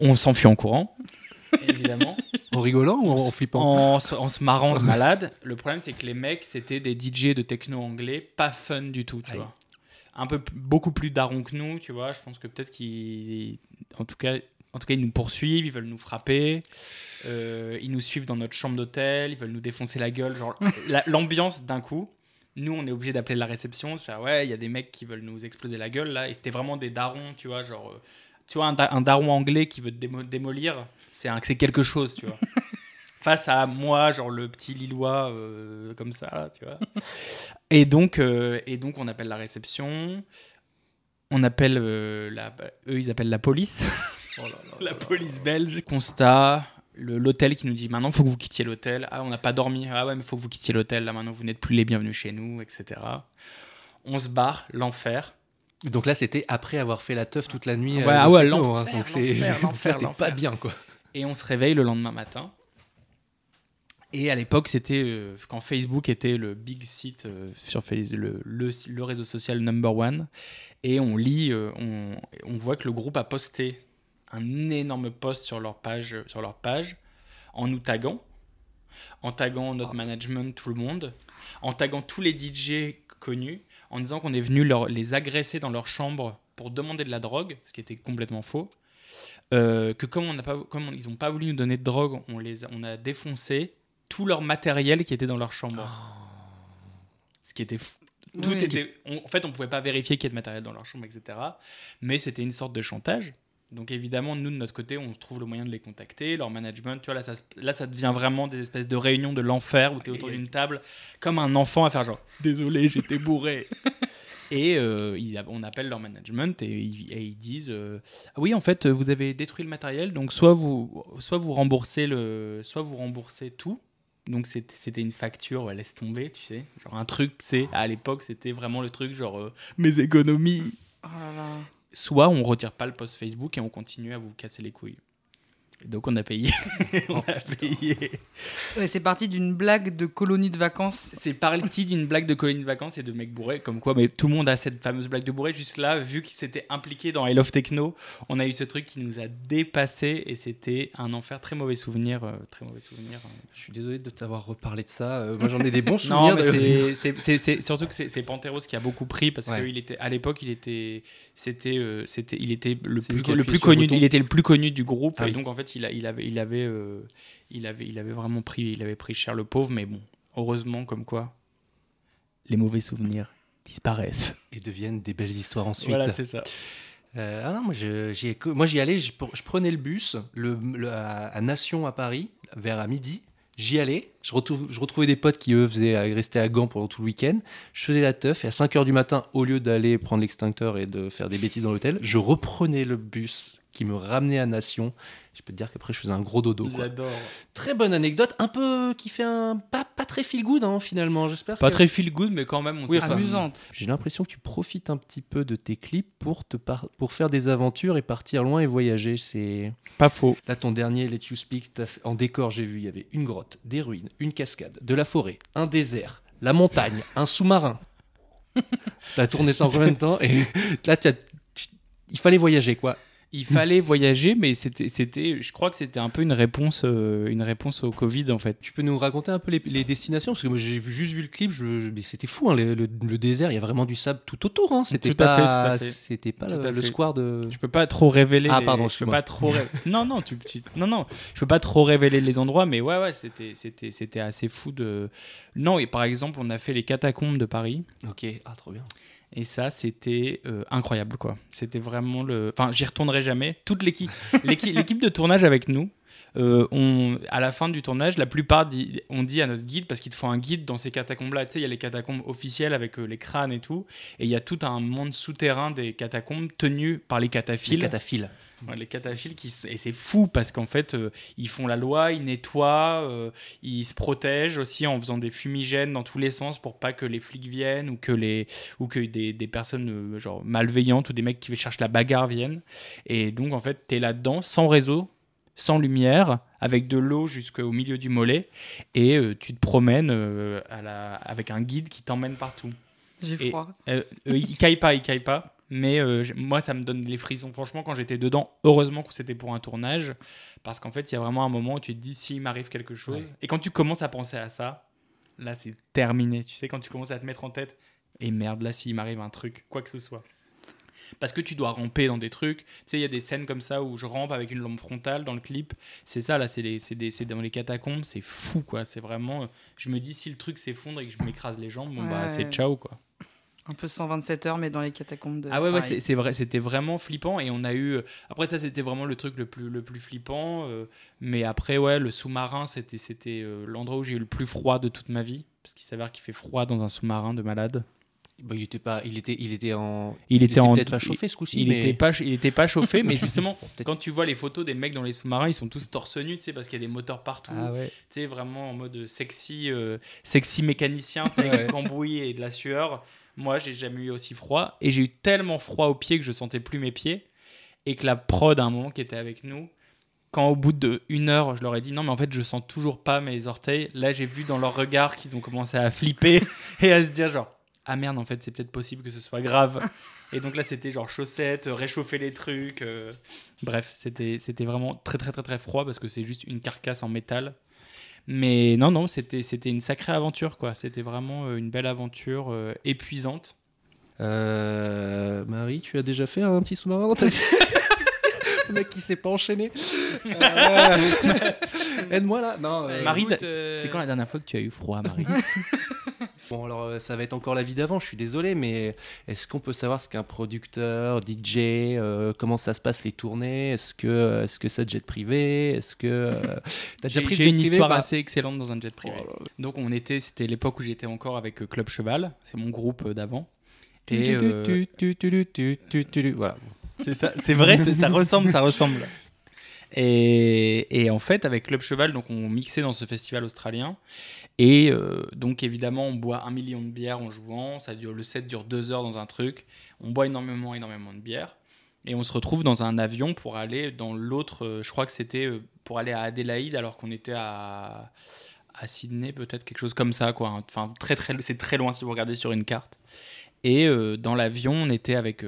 On s'enfuit en courant, évidemment. En rigolant ou en flippant En, se- en se marrant de malade. Le problème, c'est que les mecs, c'était des DJ de techno anglais, pas fun du tout, tu vois. Un peu beaucoup plus daron que nous, tu vois. Je pense que peut-être qu'ils, en tout cas, en tout cas, ils nous poursuivent, ils veulent nous frapper, euh, ils nous suivent dans notre chambre d'hôtel, ils veulent nous défoncer la gueule, genre la- l'ambiance d'un coup. Nous, on est obligé d'appeler la réception, faire ouais, il y a des mecs qui veulent nous exploser la gueule là, et c'était vraiment des darons, tu vois, genre, euh, tu vois, un, da- un daron anglais qui veut te démo- démolir, c'est quelque chose, tu vois. Face à moi, genre le petit Lillois, euh, comme ça, là, tu vois. Et donc, euh, et donc, on appelle la réception, on appelle, euh, la, eux, ils appellent la police. La police belge. Constat, l'hôtel qui nous dit maintenant faut que vous quittiez l'hôtel. Ah, on n'a pas dormi. Ah ouais, mais faut que vous quittiez l'hôtel. Là maintenant, vous n'êtes plus les bienvenus chez nous, etc. On se barre, l'enfer. Donc là, c'était après avoir fait la teuf toute la nuit. Ouais, euh, ah ouais, l'enfer, hein. Donc c'est pas l'enfer. bien quoi. Et on se réveille le lendemain matin. Et à l'époque, c'était euh, quand Facebook était le big site euh, sur Face- le, le, le réseau social number one. Et on lit, euh, on, on voit que le groupe a posté un énorme post sur leur page, sur leur page en nous taguant, en taguant notre management, tout le monde, en taguant tous les DJ connus, en disant qu'on est venu leur, les agresser dans leur chambre pour demander de la drogue, ce qui était complètement faux. Euh, que comme, on n'a pas, comme on- ils n'ont pas voulu nous donner de drogue, on, les, a- on a défoncé tout leur matériel qui était dans leur chambre. Ce qui était fou. Tout Oui. était, on- en fait, on pouvait pas vérifier qu'il y ait de matériel dans leur chambre, etc. Mais c'était une sorte de chantage. Donc évidemment, nous de notre côté, on trouve le moyen de les contacter, leur management. Tu vois, là, ça, là, ça devient vraiment des espèces de réunions de l'enfer où tu es autour d'une table comme un enfant à faire genre désolé, j'étais bourré. Et euh, ils on appelle leur management et ils, et ils disent euh, ah oui en fait vous avez détruit le matériel donc soit vous soit vous remboursez le soit vous remboursez tout donc c'était une facture ouais, laisse tomber tu sais genre un truc c'est à l'époque c'était vraiment le truc genre euh, mes économies Oh. Soit on retire pas le post Facebook et on continue à vous casser les couilles donc on a payé on a payé Ouais, c'est parti d'une blague de colonie de vacances. C'est parti d'une blague de colonie de vacances et de mecs bourrés, comme quoi, mais tout le monde a cette fameuse blague de bourré. Juste là, vu qu'il s'était impliqué dans I Love Techno, on a eu ce truc qui nous a dépassé et c'était un enfer, très mauvais souvenir, euh, très mauvais souvenir. euh. Je suis désolé de t'avoir reparlé de ça. Euh, moi, j'en ai des bons Non, souvenirs. mais d'ailleurs. c'est- c'est c'est- c'est surtout que c'est c'est Panteros qui a beaucoup pris parce Ouais. qu'il était à l'époque, il était, c'était, euh, c'était, il était le plus, le plus connu, bouton. il était le plus connu du groupe Ah et oui. donc en fait, il, a- il avait, il avait, euh, il avait, il avait vraiment pris, il avait pris cher le pauvre, mais bon, heureusement comme quoi, les mauvais souvenirs disparaissent. Et deviennent des belles histoires ensuite. Voilà, c'est ça. Euh, ah non, moi, j'y moi, allais, je, je prenais le bus le, le- à, à Nation à Paris, vers à midi. J'y allais, je, je retrouvais des potes qui, eux, faisaient, euh, restaient à Gand pendant tout le week-end. Je faisais la teuf et à 5h du matin, au lieu d'aller prendre l'extincteur et de faire des bêtises dans l'hôtel, je reprenais le bus qui me ramenait à Nation. Je peux te dire qu'après, je faisais un gros dodo. J'adore. Très bonne anecdote, un peu qui fait un. Pas, pas très feel good, hein, finalement, j'espère. Pas que- très feel good, mais quand même, on Oui, enfin, Amusante. J'ai l'impression que tu profites un petit peu de tes clips pour, te par- pour faire des aventures et partir loin et voyager. C'est pas faux. Là, ton dernier, Let You Speak, fait- en décor, j'ai vu, il y avait une grotte, des ruines, une cascade, de la forêt, un désert, la montagne, un sous-marin. T'as tourné ça en combien de temps Et là, il fallait voyager, quoi. Il fallait voyager, mais c'était, c'était, je crois que c'était un peu une réponse, euh, une réponse au Covid en fait. Tu peux nous raconter un peu les, les destinations? Parce que moi, j'ai vu- juste vu le clip, je, je- mais c'était fou, hein, le, le- le désert, il y a vraiment du sable tout autour. Hein. C'était Tout à fait, pas, tout à fait. C'était pas Tout le, square de. Je peux pas trop révéler. Ah, les- pardon, je peux pas trop. ré- non, non, tu, tu- non, non, je peux pas trop révéler les endroits, mais ouais, ouais, c'était, c'était, c'était assez fou de. Non, et par exemple, on a fait les catacombes de Paris. Ok, ah, trop bien. Et ça, c'était euh, incroyable, quoi. C'était vraiment le. Enfin, j'y retournerai jamais. Toute l'équipe, l'équipe, l'équipe de tournage avec nous, euh, on, à la fin du tournage, la plupart, dit- on dit à notre guide, parce qu'il te faut un guide dans ces catacombes-là. Tu sais, il y a les catacombes officielles avec euh, les crânes et tout. Et il y a tout un monde souterrain des catacombes tenus par les cataphiles. Les cataphiles. Ouais, les cataphiles qui et c'est fou parce qu'en fait euh, ils font la loi, ils nettoient, ils se protègent aussi en faisant des fumigènes dans tous les sens pour pas que les flics viennent ou que les ou que des, des personnes genre malveillantes ou des mecs qui cherchent la bagarre viennent. Et donc en fait t'es là-dedans sans réseau, sans lumière, avec de l'eau jusqu'au milieu du mollet et euh, tu te promènes euh, à la, avec un guide qui t'emmène partout. J'ai Et- froid. Euh, euh, il caille pas, il caille pas. Mais euh, moi, ça me donne les frissons. Franchement, quand j'étais dedans, heureusement que c'était pour un tournage. Parce qu'en fait, il y a vraiment un moment où tu te dis, s'il m'arrive quelque chose. Ouais. Et quand tu commences à penser à ça, là, c'est terminé. Tu sais, quand tu commences à te mettre en tête, et merde, là, s'il m'arrive un truc, quoi que ce soit. Parce que tu dois ramper dans des trucs. Tu sais, il y a des scènes comme ça où je rampe avec une lampe frontale dans le clip. C'est ça, là, c'est dans les catacombes. C'est fou, quoi. C'est vraiment. Je me dis, si le truc s'effondre et que je m'écrase les jambes, bon, bah, c'est ciao, quoi. Un peu 127 heures, mais dans les catacombes de. Ah ouais, ouais c'est vrai, c'était vraiment flippant et on a eu. Après ça, c'était vraiment le truc le plus le plus flippant. euh, mais après, ouais, le sous-marin, c'était c'était euh, l'endroit où j'ai eu le plus froid de toute ma vie, parce qu'il s'avère qu'il fait froid dans un sous-marin de malade. Bah, il était pas, il était, il était en, Il était en- peut-être pas chauffé ce coup-ci, il mais était pas, il était pas chauffé, mais justement, quand tu vois les photos des mecs dans les sous-marins, ils sont tous torse nu, tu sais, parce qu'il y a des moteurs partout. Ah ouais. Tu sais, vraiment en mode sexy, euh, sexy mécanicien, tu sais, avec du cambouis et de la sueur. Moi, j'ai jamais eu aussi froid. Et j'ai eu tellement froid aux pieds que je sentais plus mes pieds. Et que la prod, à un moment, qui était avec nous, quand au bout de une heure, je leur ai dit non, mais en fait, je sens toujours pas mes orteils. Là, j'ai vu dans leur regard qu'ils ont commencé à flipper et à se dire genre ah merde, en fait, c'est peut-être possible que ce soit grave. Et donc là, c'était genre chaussettes, euh, réchauffer les trucs. euh, Bref, c'était c'était vraiment très très très très froid parce que c'est juste une carcasse en métal. Mais non, non, c'était c'était une sacrée aventure quoi. C'était vraiment euh, une belle aventure euh, épuisante. Euh, Marie, tu as déjà fait un petit sous-marin dans ta vie Le mec qui s'est pas enchaîné. Euh, Aide-moi là. Non. Marie, euh, C'est quand la dernière fois que tu as eu froid, Marie? Bon, alors euh, ça va être encore la vie d'avant, je suis désolé, mais est-ce qu'on peut savoir ce qu'un producteur, DJ, euh, comment ça se passe les tournées? Est-ce que, euh, est-ce que ça jet privé? Est-ce que. T'as déjà pris J'ai une histoire bah assez excellente dans un jet privé. Oh donc on était, c'était l'époque où j'étais encore avec Club Cheval, c'est mon groupe d'avant. Et voilà. C'est c'est vrai, ça ressemble, ça ressemble. Et, et, en fait, avec Club Cheval, donc on mixait dans ce festival australien. Et euh, donc évidemment, on boit un million de bières en jouant. Ça dure, le set dure deux heures dans un truc. On boit énormément, énormément de bières. Et on se retrouve dans un avion pour aller dans l'autre. euh, je crois que c'était euh, pour aller à Adélaïde alors qu'on était à, Sydney, peut-être quelque chose comme ça. Enfin, très très, c'est très loin si vous regardez sur une carte. Et dans l'avion, on était avec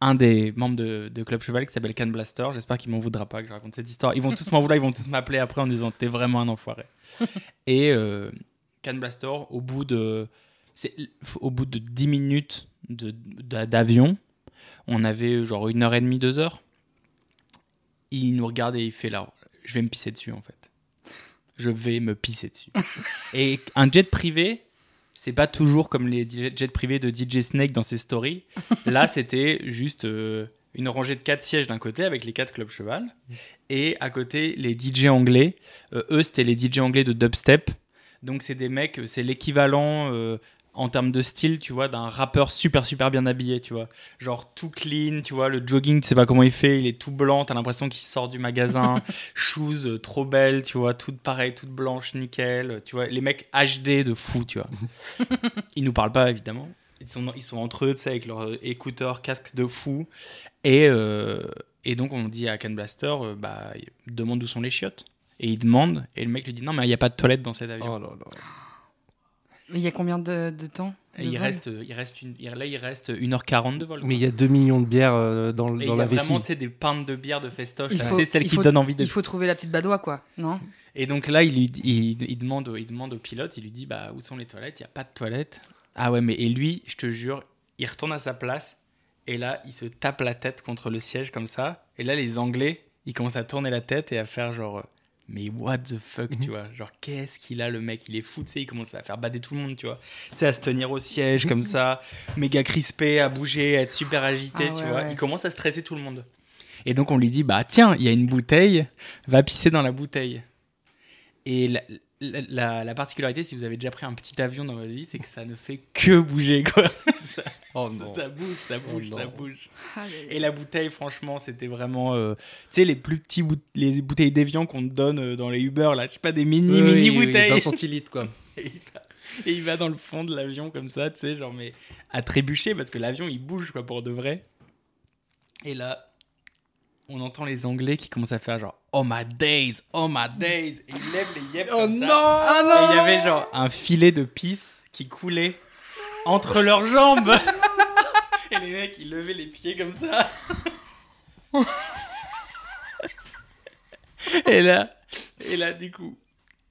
un des membres de, de Club Cheval qui s'appelle Can Blaster. J'espère qu'il m'en voudra pas que je raconte cette histoire. Ils vont tous m'en vouloir, ils vont tous m'appeler après en disant T'es vraiment un enfoiré. Et euh, Can Blaster, au bout de, c'est- au bout de 10 minutes d'avion, on avait genre une heure et demie, deux heures. Il nous regarde et il fait là Je vais me pisser dessus en fait. Je vais me pisser dessus. et un jet privé, c'est pas toujours comme les jet- jets privés de DJ Snake dans ses stories. Là, c'était juste euh, une rangée de quatre sièges d'un côté avec les quatre clubs cheval. Et à côté, les DJ anglais. Euh, eux, c'était les DJ anglais de dubstep. Donc, c'est des mecs, c'est l'équivalent euh, en termes de style, tu vois, d'un rappeur super, super bien habillé, tu vois. Genre tout clean, tu vois, le jogging, tu sais pas comment il fait, il est tout blanc, t'as l'impression qu'il sort du magasin. Shoes euh, trop belles, tu vois, toutes pareilles, toutes blanches, nickel. Tu vois, les mecs HD de fou, tu vois. Ils nous parlent pas, évidemment. Ils sont, ils sont entre eux, tu sais, avec leurs écouteurs, casques de fou. Et, euh, et donc, on dit à Can Blaster, euh, bah, demande où sont les chiottes. Et il demande, et le mec lui dit, non, mais il n'y a pas de toilette dans cet avion. Oh là là. Mais il y a combien de, de temps de il reste, il reste une, là, il reste 1h40 de vol. Mais il y a 2 millions de bières euh, dans, Et dans il y la a vessie. vraiment des pintes de bière de festoche, celles il qui faut- donnent envie de. Il faut trouver la petite badoie, quoi, non Et donc là, il, lui, dit- il, il demande, il demande au pilote, il lui dit bah, Où sont les toilettes? Il n'y a pas de toilettes. Ah ouais, mais et lui, je te jure, il retourne à sa place et là, il se tape la tête contre le siège comme ça. Et là, les Anglais, ils commencent à tourner la tête et à faire genre. euh, Mais what the fuck, tu vois Genre, qu'est-ce qu'il a, le mec? Il est fou, tu sais, il commence à faire bader tout le monde, tu vois. Tu sais, à se tenir au siège comme ça, méga crispé, à bouger, à être super agité, Ah tu ouais, vois. ouais. Il commence à stresser tout le monde. Et donc, on lui dit Bah, tiens, il y a une bouteille, va pisser dans la bouteille. Et la, la- la- la particularité, si vous avez déjà pris un petit avion dans votre vie, c'est que ça ne fait que bouger, quoi. ça, Oh ça- non. ça bouge, ça Oh bouge, ça non. bouge. Et la bouteille, franchement, c'était vraiment. euh, tu sais, les plus petits bout- les bouteilles d'évian qu'on te donne euh, dans les Uber, là, je sais pas, des mini, Oui, mini oui, oui, bouteilles. 20 centilitres, quoi. Et il, va, et il va dans le fond de l'avion comme ça, tu sais, genre, mais à trébucher parce que l'avion il bouge, quoi, pour de vrai. Et là, on entend les Anglais qui commencent à faire genre, oh my days, oh my days. Et ils lèvent les yeux Oh comme ça. non Et il y avait genre un filet de pisse qui coulait entre leurs jambes. Et les mecs, ils levaient les pieds comme ça. et là, et là, du coup,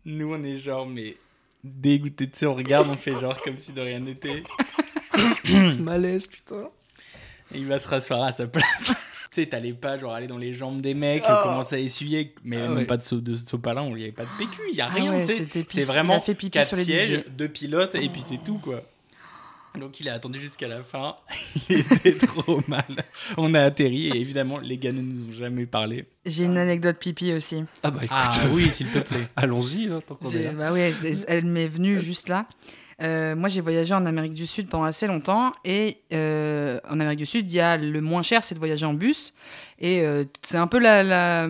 nous, on est genre, mais dégoûtés. Tu sais, on regarde, on fait genre comme si de rien n'était. Ce malaise, putain. Et il va se rasseoir à sa place. Tu sais, t'allais pas genre aller dans les jambes des mecs, Oh. commencer à essuyer, mais Ah même ouais. pas de, so- de sopalin, on y avait pas de PQ, il y a Ah rien, ouais, tu sais. c'était C'est vraiment il fait pipi quatre sur les sièges, DJ. deux pilotes, et puis c'est tout, quoi. Donc il a attendu jusqu'à la fin. Il était trop mal. On a atterri et évidemment les gars ne nous ont jamais parlé. J'ai une anecdote pipi aussi. Ah bah écoute, Ah oui, s'il te plaît. allons-y. hein, bah ouais, c'est- elle m'est venue juste là. Euh, moi, j'ai voyagé en Amérique du Sud pendant assez longtemps et euh, en Amérique du Sud, il y a le moins cher, c'est de voyager en bus et euh, c'est un peu la,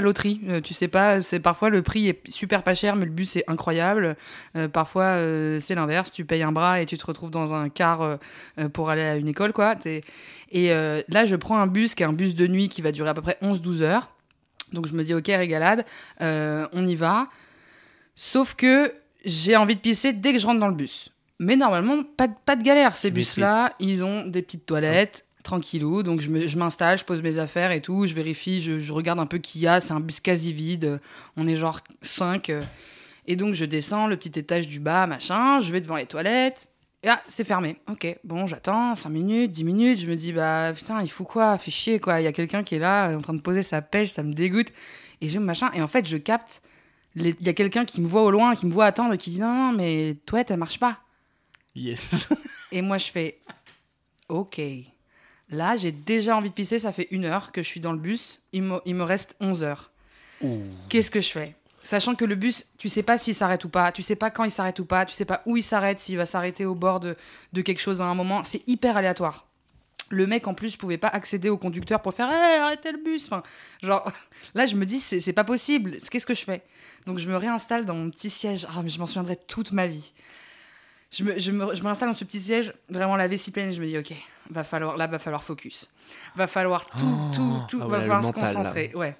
loterie. Tu sais pas, c'est parfois le prix est super pas cher, mais le bus est incroyable. Parfois, c'est l'inverse. Tu payes un bras et tu te retrouves dans un car pour aller à une école, quoi. Et là, je prends un bus qui est un bus de nuit qui va durer à peu près 11-12 heures. Donc je me dis, ok, régalade, on y va. Sauf que j'ai envie de pisser dès que je rentre dans le bus. Mais normalement, pas, de- pas de galère. Ces bus-là, ils ont des petites toilettes, tranquillou. Donc je m'installe, je, pose mes affaires et tout. Je vérifie, je, je regarde un peu qui y a. C'est un bus quasi vide. On est genre 5. Et donc je descends le petit étage du bas, machin. Je vais devant les toilettes. Et ah, c'est fermé. Ok, bon, j'attends 5 minutes, 10 minutes. Je me dis, bah putain, il faut quoi? Fait chier, quoi. Il y a quelqu'un qui est là, en train de poser sa pêche, ça me dégoûte. Et je machin. Et en fait, je capte. Il y a quelqu'un qui me voit au loin, qui me voit attendre et qui dit, non, non, mais toilette, elle marche pas. Yes. Et moi, je fais OK. Là, j'ai déjà envie de pisser. Ça fait une heure que je suis dans le bus. Il me, il me reste 11 heures. Qu'est-ce que je fais? Sachant que le bus, tu sais pas s'il s'arrête ou pas, tu sais pas quand il s'arrête ou pas, tu sais pas où il s'arrête, s'il va s'arrêter au bord de, de quelque chose à un moment. C'est hyper aléatoire. Le mec, en plus, je pouvais pas accéder au conducteur pour faire Hey, arrêtez le bus. Enfin, genre, là, je me dis, c'est pas possible. Qu'est-ce que je fais? Donc, je me réinstalle dans mon petit siège. Ah, mais je m'en souviendrai toute ma vie. Je me, je me, je m'installe dans ce petit siège, vraiment la vessie pleine, et je me dis, ok, va falloir, là, va falloir focus. Va falloir tout, tout, tout, Ah va falloir se là. concentrer. Ouais.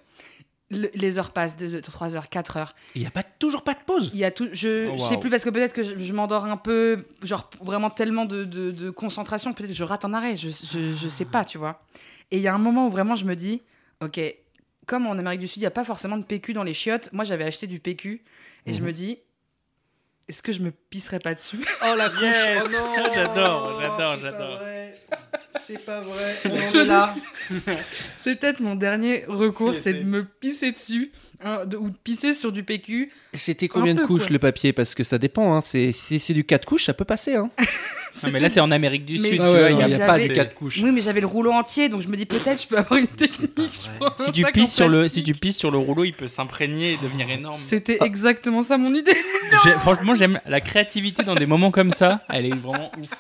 Le- les heures passent, 2, 3 heures, 4 heures. Il n'y a pas, toujours pas de pause. Il y a tout, je, Oh, je sais plus parce que peut-être que je, je m'endors un peu, genre vraiment tellement de, de, de concentration, peut-être que je rate un arrêt, je, je, je sais pas, tu vois. Et il y a un moment où vraiment je me dis, ok, comme en Amérique du Sud, il n'y a pas forcément de PQ dans les chiottes, moi j'avais acheté du PQ et je me dis, est-ce que je me pisserais pas dessus? Oh la couche. Yes. Oh non. J'adore, j'adore, c'est pas j'adore. C'est pas vrai. On Je est là. C'est peut-être mon dernier recours, c'est de me pisser dessus, hein, de- ou de pisser sur du PQ. C'était combien Un de peu, couches quoi. le papier? Parce que ça dépend. Hein. C'est- Si c'est du 4 couches, ça peut passer. Hein. Non, mais là, c'est en Amérique du Mais- Sud. Ah ouais, vois, il y a Il n'y a j'avais- pas des 4 couches. Oui, mais j'avais le rouleau entier, donc je me dis peut-être je peux avoir une technique. je prends Si un tu, sac en pisses sur le, si plastique. tu pisses sur le rouleau, il peut s'imprégner et devenir énorme. C'était exactement ça mon idée. J'ai- Franchement, j'aime la créativité dans des moments comme ça. Elle est vraiment ouf.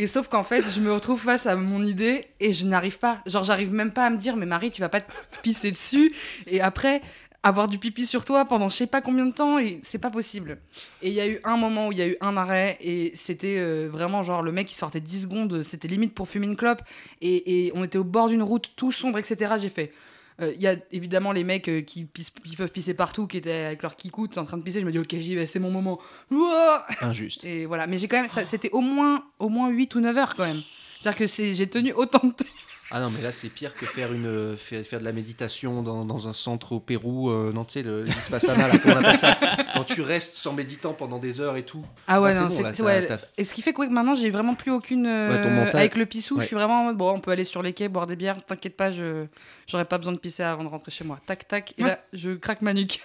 Et sauf qu'en fait, je me retrouve face à mon idée et je n'arrive pas. Genre, j'arrive même pas à me dire, mais Marie, tu vas pas te pisser dessus. Et après, avoir du pipi sur toi pendant je sais pas combien de temps, et c'est pas possible. Et il y a eu un moment où il y a eu un arrêt et c'était euh, vraiment genre le mec qui sortait 10 secondes, c'était limite pour fumer une clope. Et, et on était au bord d'une route tout sombre, etc. J'ai fait. Euh, Il y a évidemment les mecs euh, qui, pissent- qui peuvent pisser partout, qui étaient avec leur kikout en train de pisser. Je me dis, ok, j'y vais, c'est mon moment. Ouah Injuste. et voilà, mais j'ai quand même, ça- c'était au moins, au moins 8 ou 9 heures quand même. C'est-à-dire que c'est, j'ai tenu autant de temps. Ah non, mais là, c'est pire que faire, une, faire, faire de la méditation dans, dans un centre au Pérou. euh, non, tu sais, le, le Vipassana, là, on appelle ça Quand tu restes sans méditant pendant des heures et tout. Ah ouais, Ah, c'est non, bon, c'est, là, c'est- t'as- ouais. t'as- Et ce qui fait que ouais, maintenant, j'ai vraiment plus aucune. euh, Ouais, ton mental- avec le pissou, Ouais. je suis vraiment en mode, bon, on peut aller sur les quais, boire des bières, t'inquiète pas, je, j'aurais pas besoin de pisser avant de rentrer chez moi. Tac, tac, et là, je craque ma nuque.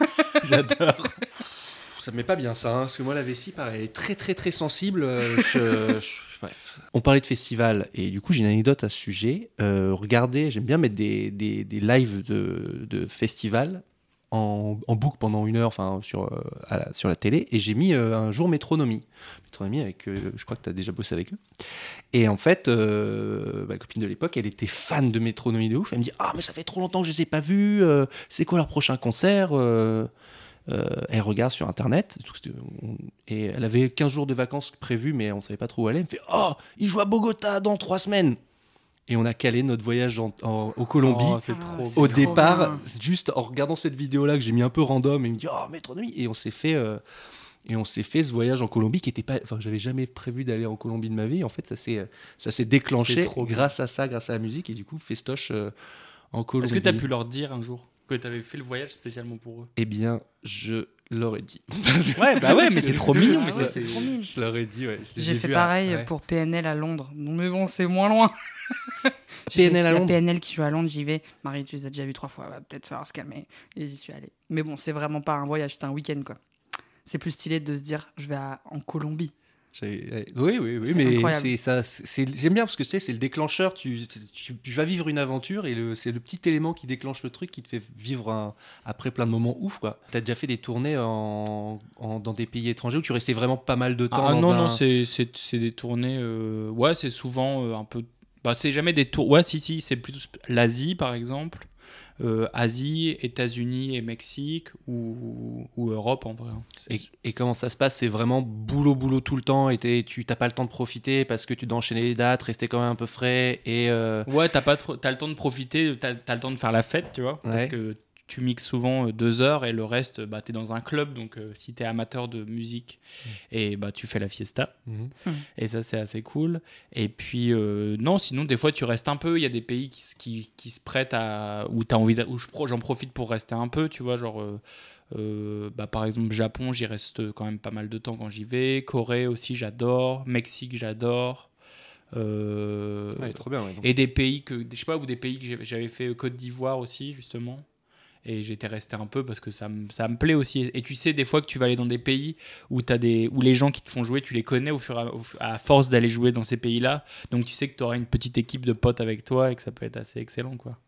J'adore. Ça me met pas bien ça, hein, parce que moi la vessie, pareil, elle est très très très sensible. euh, je- je- bref. On parlait de festival, et du coup j'ai une anecdote à ce sujet. Euh, regardez, j'aime bien mettre des, des, des lives de, de festival en, en boucle pendant une heure enfin, sur, euh, à la, sur la télé, et j'ai mis euh, un jour Métronomie. Métronomie, avec, euh, je crois que tu as déjà bossé avec eux. Et en fait, ma copine de l'époque, elle était fan de Métronomie de ouf. Elle me dit Ah, mais ça fait trop longtemps que je les ai pas vus, c'est quoi leur prochain concert elle regarde sur internet et elle avait 15 jours de vacances prévus, mais on savait pas trop où aller. Elle me fait Oh, ils jouent à Bogota dans trois semaines. Et on a calé notre voyage en, en- au Colombie. Oh, c'est Ah, trop au départ, juste en regardant cette vidéo-là que j'ai mis un peu random, et il me dit Oh, métronomie Et on s'est fait. euh, et on s'est fait ce voyage en Colombie qui était pas. Enfin, j'avais jamais prévu d'aller en Colombie de ma vie. En fait, ça s'est, ça s'est déclenché trop grâce à ça, grâce à la musique. Et du coup, festoche euh, en Colombie. Est-ce que tu as pu leur dire un jour? Que tu avais fait le voyage spécialement pour eux Eh bien, je leur ai dit. Ouais, bah ouais, mais c'est trop mignon. Ah Mais ouais, c'est- trop mignon. Je leur ai dit, ouais. J'ai ai fait à- pareil ouais. pour PNL à Londres. Non, mais bon, c'est moins loin. PNL à Londres PNL qui joue à Londres, j'y vais. Marie, tu les as déjà vus trois fois, va peut-être falloir se calmer. Et j'y suis allée. Mais bon, c'est vraiment pas un voyage, c'est un week-end quoi. C'est plus stylé de se dire, je vais à- en Colombie. J'ai- Oui, oui, oui, mais c'est ça. c'est- J'aime bien parce que tu sais, c'est le déclencheur. Tu, tu, tu vas vivre une aventure et c'est le petit élément qui déclenche le truc qui te fait vivre un- après plein de moments ouf. quoi. T'as déjà fait des tournées en, en- dans des pays étrangers où tu restais vraiment pas mal de temps. Ah dans non, un- non, c'est des tournées. euh, Ouais, c'est souvent euh, un peu. Bah, c'est jamais des tours. Ouais, si, si, c'est plutôt l'Asie, par exemple. Euh, Asie, États-Unis et Mexique, ou, ou Europe en vrai. hein. Et, et comment ça se passe? C'est vraiment boulot, boulot tout le temps et tu t'as pas le temps de profiter parce que tu dois enchaîner les dates, rester quand même un peu frais et. euh, Ouais, t'as pas trop, le temps de profiter, t'as as le temps de faire la fête, tu vois, parce Ouais. que tu mixes souvent euh, deux heures et le reste, bah, t'es dans un club, donc euh, si t'es amateur de musique, et bah tu fais la fiesta, Mhm. et ça c'est assez cool. Et puis euh, non, sinon des fois tu restes un peu. Il y a des pays qui, qui, qui se prêtent à où t'as envie, d'a- où je pro- j'en profite pour rester un peu, tu vois, genre. euh, euh, bah, par exemple Japon j'y reste quand même pas mal de temps quand j'y vais Corée aussi j'adore Mexique j'adore Euh, Ouais, trop bien. ouais, donc- et des pays que je sais pas ou des pays que j'ai- j'avais fait euh, Côte d'Ivoire aussi justement et j'étais resté un peu parce que ça me, ça me plaît aussi. Et tu sais des fois que tu vas aller dans des pays où t'as des où les gens qui te font jouer tu les connais au fur à, à force d'aller jouer dans ces pays là donc tu sais que tu auras une petite équipe de potes avec toi et que ça peut être assez excellent quoi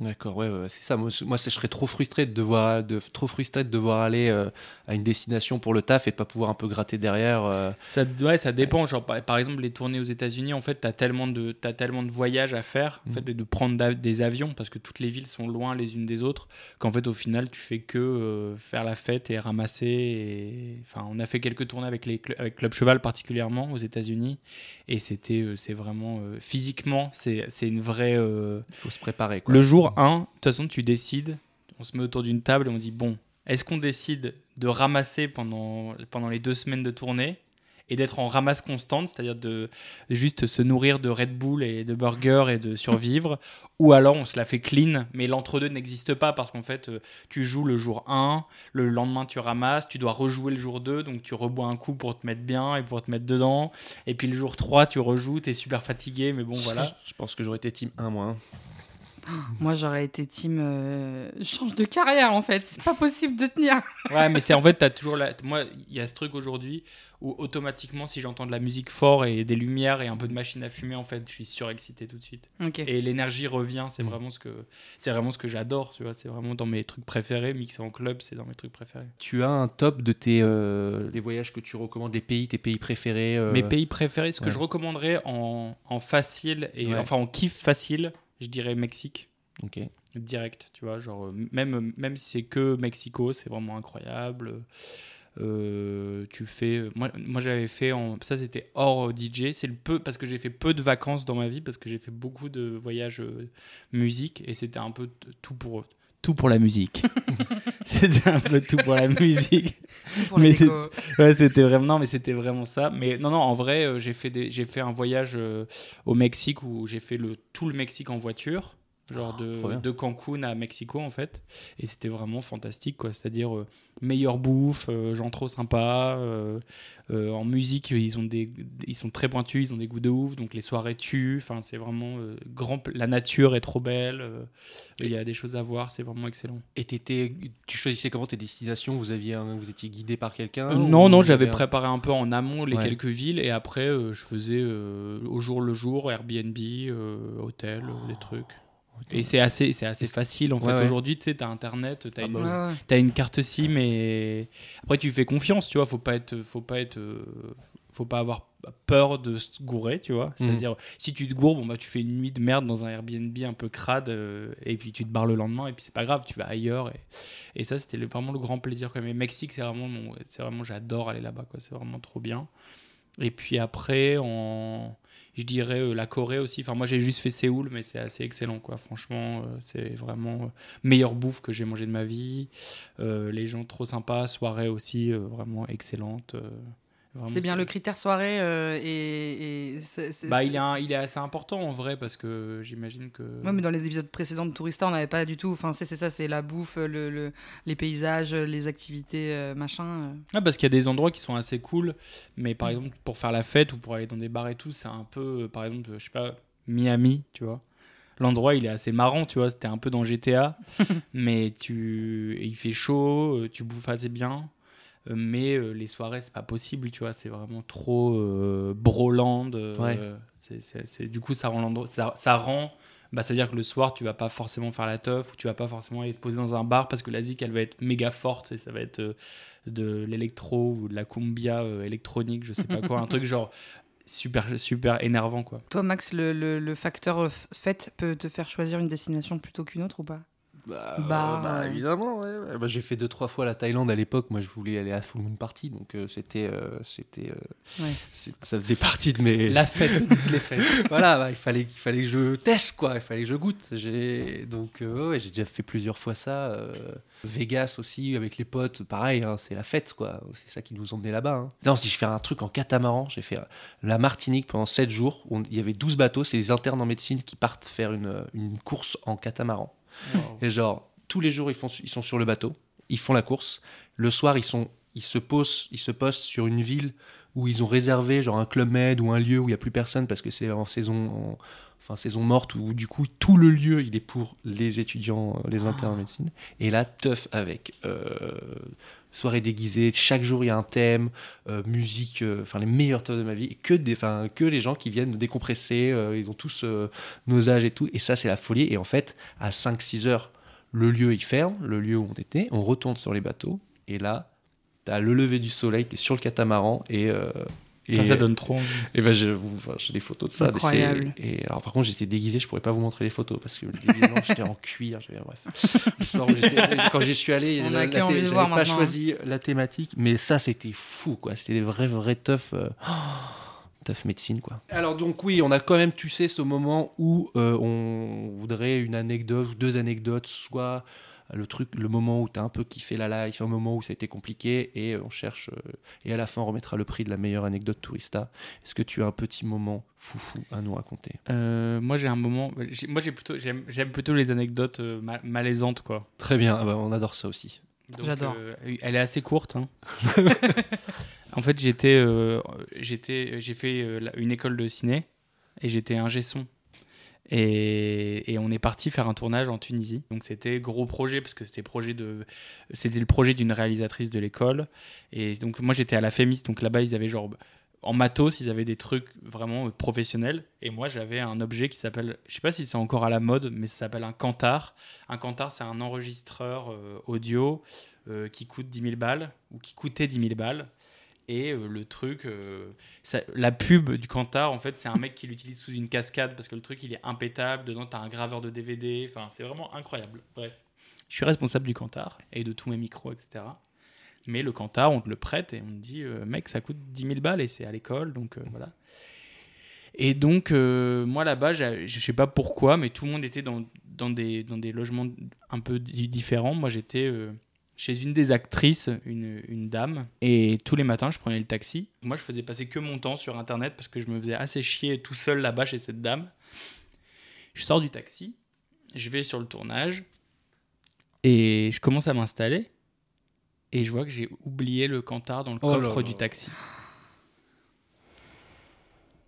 D'accord, ouais, ouais, c'est ça. Moi, je- moi, je serais trop frustré de devoir, de, trop frustré de devoir aller euh, à une destination pour le taf et de pas pouvoir un peu gratter derrière. euh. Ça, ouais, ça dépend. Genre, par, par exemple, les tournées aux États-Unis, en fait, tu as tellement de, t'as tellement de voyages à faire, en fait, et de prendre des avions, parce que toutes les villes sont loin les unes des autres, qu'en fait, au final, tu fais que euh, faire la fête et ramasser. Et... Enfin, on a fait quelques tournées avec, les, cl- avec Club Cheval, particulièrement aux États-Unis, et c'était, c'est vraiment physiquement, c'est, une vraie. Il faut se préparer. Quoi. le jour 1, de toute façon, tu décides, on se met autour d'une table et on dit bon, est-ce qu'on décide de ramasser pendant, pendant les deux semaines de tournée et d'être en ramasse constante, c'est-à-dire de juste se nourrir de Red Bull et de burgers et de survivre, ou alors on se la fait clean, mais l'entre-deux n'existe pas parce qu'en fait, euh, tu joues le jour 1, le lendemain tu ramasses, tu dois rejouer le jour 2, donc tu rebois un coup pour te mettre bien et pour te mettre dedans, et puis le jour 3, tu rejoues, t'es super fatigué, mais bon voilà. Je pense que j'aurais été team 1, moi. hein. Moi, j'aurais été team. euh, change de carrière, en fait. C'est pas possible de tenir. Ouais, mais c'est en fait, t'as toujours la. Moi, il y a ce truc aujourd'hui où automatiquement, si j'entends de la musique fort et des lumières et un peu de machine à fumer, en fait, je suis surexcité tout de suite. Ok. Et l'énergie revient. C'est vraiment ce que c'est vraiment ce que j'adore. Tu vois, c'est vraiment dans mes trucs préférés. Mixer en club, c'est dans mes trucs préférés. Tu as un top de tes euh, les voyages que tu recommandes, des pays, tes pays préférés. euh, Mes pays préférés, ce que je recommanderais en, en facile et Ouais. enfin en kiff facile, je dirais Mexique. Ok. direct, tu vois, genre euh, même même si c'est que Mexico, c'est vraiment incroyable. Euh, tu fais, moi, moi j'avais fait, en, ça c'était hors euh, DJ, c'est le peu parce que j'ai fait peu de vacances dans ma vie parce que j'ai fait beaucoup de voyages euh, musique et c'était un peu tout pour tout pour la musique. c'était un peu tout pour la musique. Pour mais. Ouais, c'était vraiment non, mais c'était vraiment ça. Mais non, non, en vrai, euh, j'ai fait des, j'ai fait un voyage euh, au Mexique où j'ai fait le tout le Mexique en voiture, genre Ah, de, de Cancun à Mexico en fait, et c'était vraiment fantastique quoi. C'est-à-dire euh, meilleure bouffe, euh, gens trop sympas. euh, euh, en musique, ils ont des, ils sont très pointus, ils ont des goûts de ouf, donc les soirées tuent. Enfin, c'est vraiment grand. La nature est trop belle. Il y a des choses à voir, c'est vraiment excellent. Et t'étais- tu choisissais comment tes destinations? Vous aviez, un- vous étiez guidé par quelqu'un non, non, j'avais un- préparé un peu en amont les Ouais. quelques villes et après je faisais au jour le jour Airbnb, hôtel, euh, des trucs. Et c'est assez, c'est assez facile en Ouais, fait. ouais. Aujourd'hui, tu sais, t'as internet, t'as Ah une, bah Ouais, une carte SIM et après tu fais confiance, tu vois. Faut pas être, faut pas être, euh, faut pas avoir peur de se gourer, tu vois. C'est-à-dire, si tu te goures, bon bah tu fais une nuit de merde dans un Airbnb un peu crade euh, et puis tu te barres le lendemain et puis c'est pas grave, tu vas ailleurs et, et ça c'était vraiment le grand plaisir. Quoi. Mais Mexique, c'est vraiment, c'est vraiment, j'adore aller là-bas, quoi. C'est vraiment trop bien. Et puis après, en, je dirais euh, la Corée aussi. Enfin, moi j'ai juste fait Séoul, mais c'est assez excellent, quoi. Franchement, euh, c'est vraiment euh, meilleure bouffe que j'ai mangé de ma vie. Les gens trop sympas, soirée aussi vraiment excellente. C'est bien le critère soirée euh, et. et Bah, il est, un- il est assez important en vrai parce que j'imagine que. Ouais, mais dans les épisodes précédents de Tourista, on n'avait pas du tout. Enfin, c'est ça, c'est la bouffe, le, le- les paysages, les activités, euh, machin. euh. Ah, parce qu'il y a des endroits qui sont assez cool, mais par exemple, pour faire la fête ou pour aller dans des bars et tout, c'est un peu, par exemple, je sais pas, Miami, tu vois. L'endroit, il est assez marrant, tu vois. C'était un peu dans GTA, mais tu... et il fait chaud, tu bouffes assez bien. Euh, mais euh, les soirées, c'est pas possible, tu vois. C'est vraiment trop euh, broland. euh, Ouais. c'est- c'est- c'est- du coup, ça rend l'endroit. Ça, ça rend. Bah, C'est-à-dire que le soir, tu vas pas forcément faire la teuf ou tu vas pas forcément aller te poser dans un bar parce que la zik, elle va être méga forte et ça va être euh, de l'électro ou de la cumbia euh, électronique, je sais pas quoi. un truc genre super, super énervant, quoi. Toi, Max, le, le- le facteur fête peut te faire choisir une destination plutôt qu'une autre ou pas? Bah, Bah, bah, ouais. évidemment, ouais. Bah, j'ai fait deux trois fois la Thaïlande à l'époque. Moi, je voulais aller à Full Moon Party, donc euh, c'était, euh, c'était, euh, Ouais. ça faisait partie de mes. La fête de toutes les fêtes. voilà, bah, il fallait, il fallait que je teste quoi, il fallait que je goûte. J'ai donc euh, ouais, j'ai déjà fait plusieurs fois ça. euh, Vegas aussi avec les potes, pareil, hein, c'est la fête quoi. C'est ça qui nous emmenait là-bas. hein. Non, si je fais un truc en catamaran, j'ai fait euh, la Martinique pendant 7 jours. où on- Il y avait 12 bateaux, c'est les internes en médecine qui partent faire une, une course en catamaran. Et genre, tous les jours, ils, font, ils sont sur le bateau, ils font la course. Le soir, ils, sont, ils, se posent, ils se postent sur une ville où ils ont réservé genre un club med ou un lieu où il n'y a plus personne parce que c'est en saison, en- enfin, saison morte où du coup, tout le lieu, il est pour les étudiants, les internes en médecine. Et là, teuf avec. euh, soirée déguisée, chaque jour il y a un thème, euh, musique, euh, enfin les meilleurs teufs de ma vie, que, des, que les gens qui viennent décompresser, euh, ils ont tous nos âges et tout, et ça c'est la folie, et en fait à 5-6 heures, le lieu il ferme, le lieu où on était, on retourne sur les bateaux, et là, t'as le lever du soleil, t'es sur le catamaran, et... et, Ça, ça donne trop envie. et ben je, vous- enfin, j'ai des photos de ça. Incroyable. c'est- Et alors par contre j'étais déguisé, je pourrais pas vous montrer les photos parce que le déguisement j'étais en cuir. Bref. Le soir quand j'y suis allé, j'avais pas maintenant. choisi la thématique, mais ça c'était fou quoi. C'était des vrais vrais teufs. euh, Teuf médecine quoi. Alors donc oui, on a quand même, tu sais, ce moment où euh, on voudrait une anecdote ou deux anecdotes, soit le truc, le moment où t'as un peu kiffé la life, un moment où ça a été compliqué, et on cherche, euh, et à la fin on remettra le prix de la meilleure anecdote tourista. Est-ce que tu as un petit moment foufou à nous raconter? Euh, moi, j'ai un moment. j'ai- Moi, j'ai plutôt, j'aime, j'aime plutôt les anecdotes euh, ma- malaisantes, quoi. Très bien, ah bah, on adore ça aussi. Donc, J'adore. euh, elle est assez courte. hein. en fait, j'étais, euh, j'étais, j'ai fait euh, une école de ciné et j'étais ingé son. Et, on est parti faire un tournage en Tunisie. Donc c'était gros projet parce que c'était le projet d'une réalisatrice de l'école. Et donc moi j'étais à la Fémis. Donc là-bas ils avaient genre en matos ils avaient des trucs vraiment professionnels. Et moi j'avais un objet qui s'appelle, je sais pas si c'est encore à la mode, mais ça s'appelle un Kantar. Un Kantar c'est un enregistreur euh, audio euh, qui coûte 10 000 balles ou qui coûtait 10 000 balles. Et euh, le truc, euh, la pub du Kantar, en fait, c'est un mec qui l'utilise sous une cascade parce que le truc, il est impétable. Dedans, tu as un graveur de DVD. Enfin, c'est vraiment incroyable. Bref, je suis responsable du Kantar et de tous mes micros, etc. Mais le Kantar, on te le prête et on te dit, euh, mec, ça coûte 10 000 balles et c'est à l'école. Donc voilà. Et donc, moi là-bas, je sais pas pourquoi, mais tout le monde était dans, des, dans des logements un peu di- différents. Moi, j'étais chez une des actrices, une, une dame, et tous les matins, je prenais le taxi. Moi, je faisais passer que mon temps sur Internet parce que je me faisais assez chier tout seul là-bas chez cette dame. Je sors du taxi, je vais sur le tournage, et je commence à m'installer, et je vois que j'ai oublié le Cantar dans le Oh coffre là. du taxi.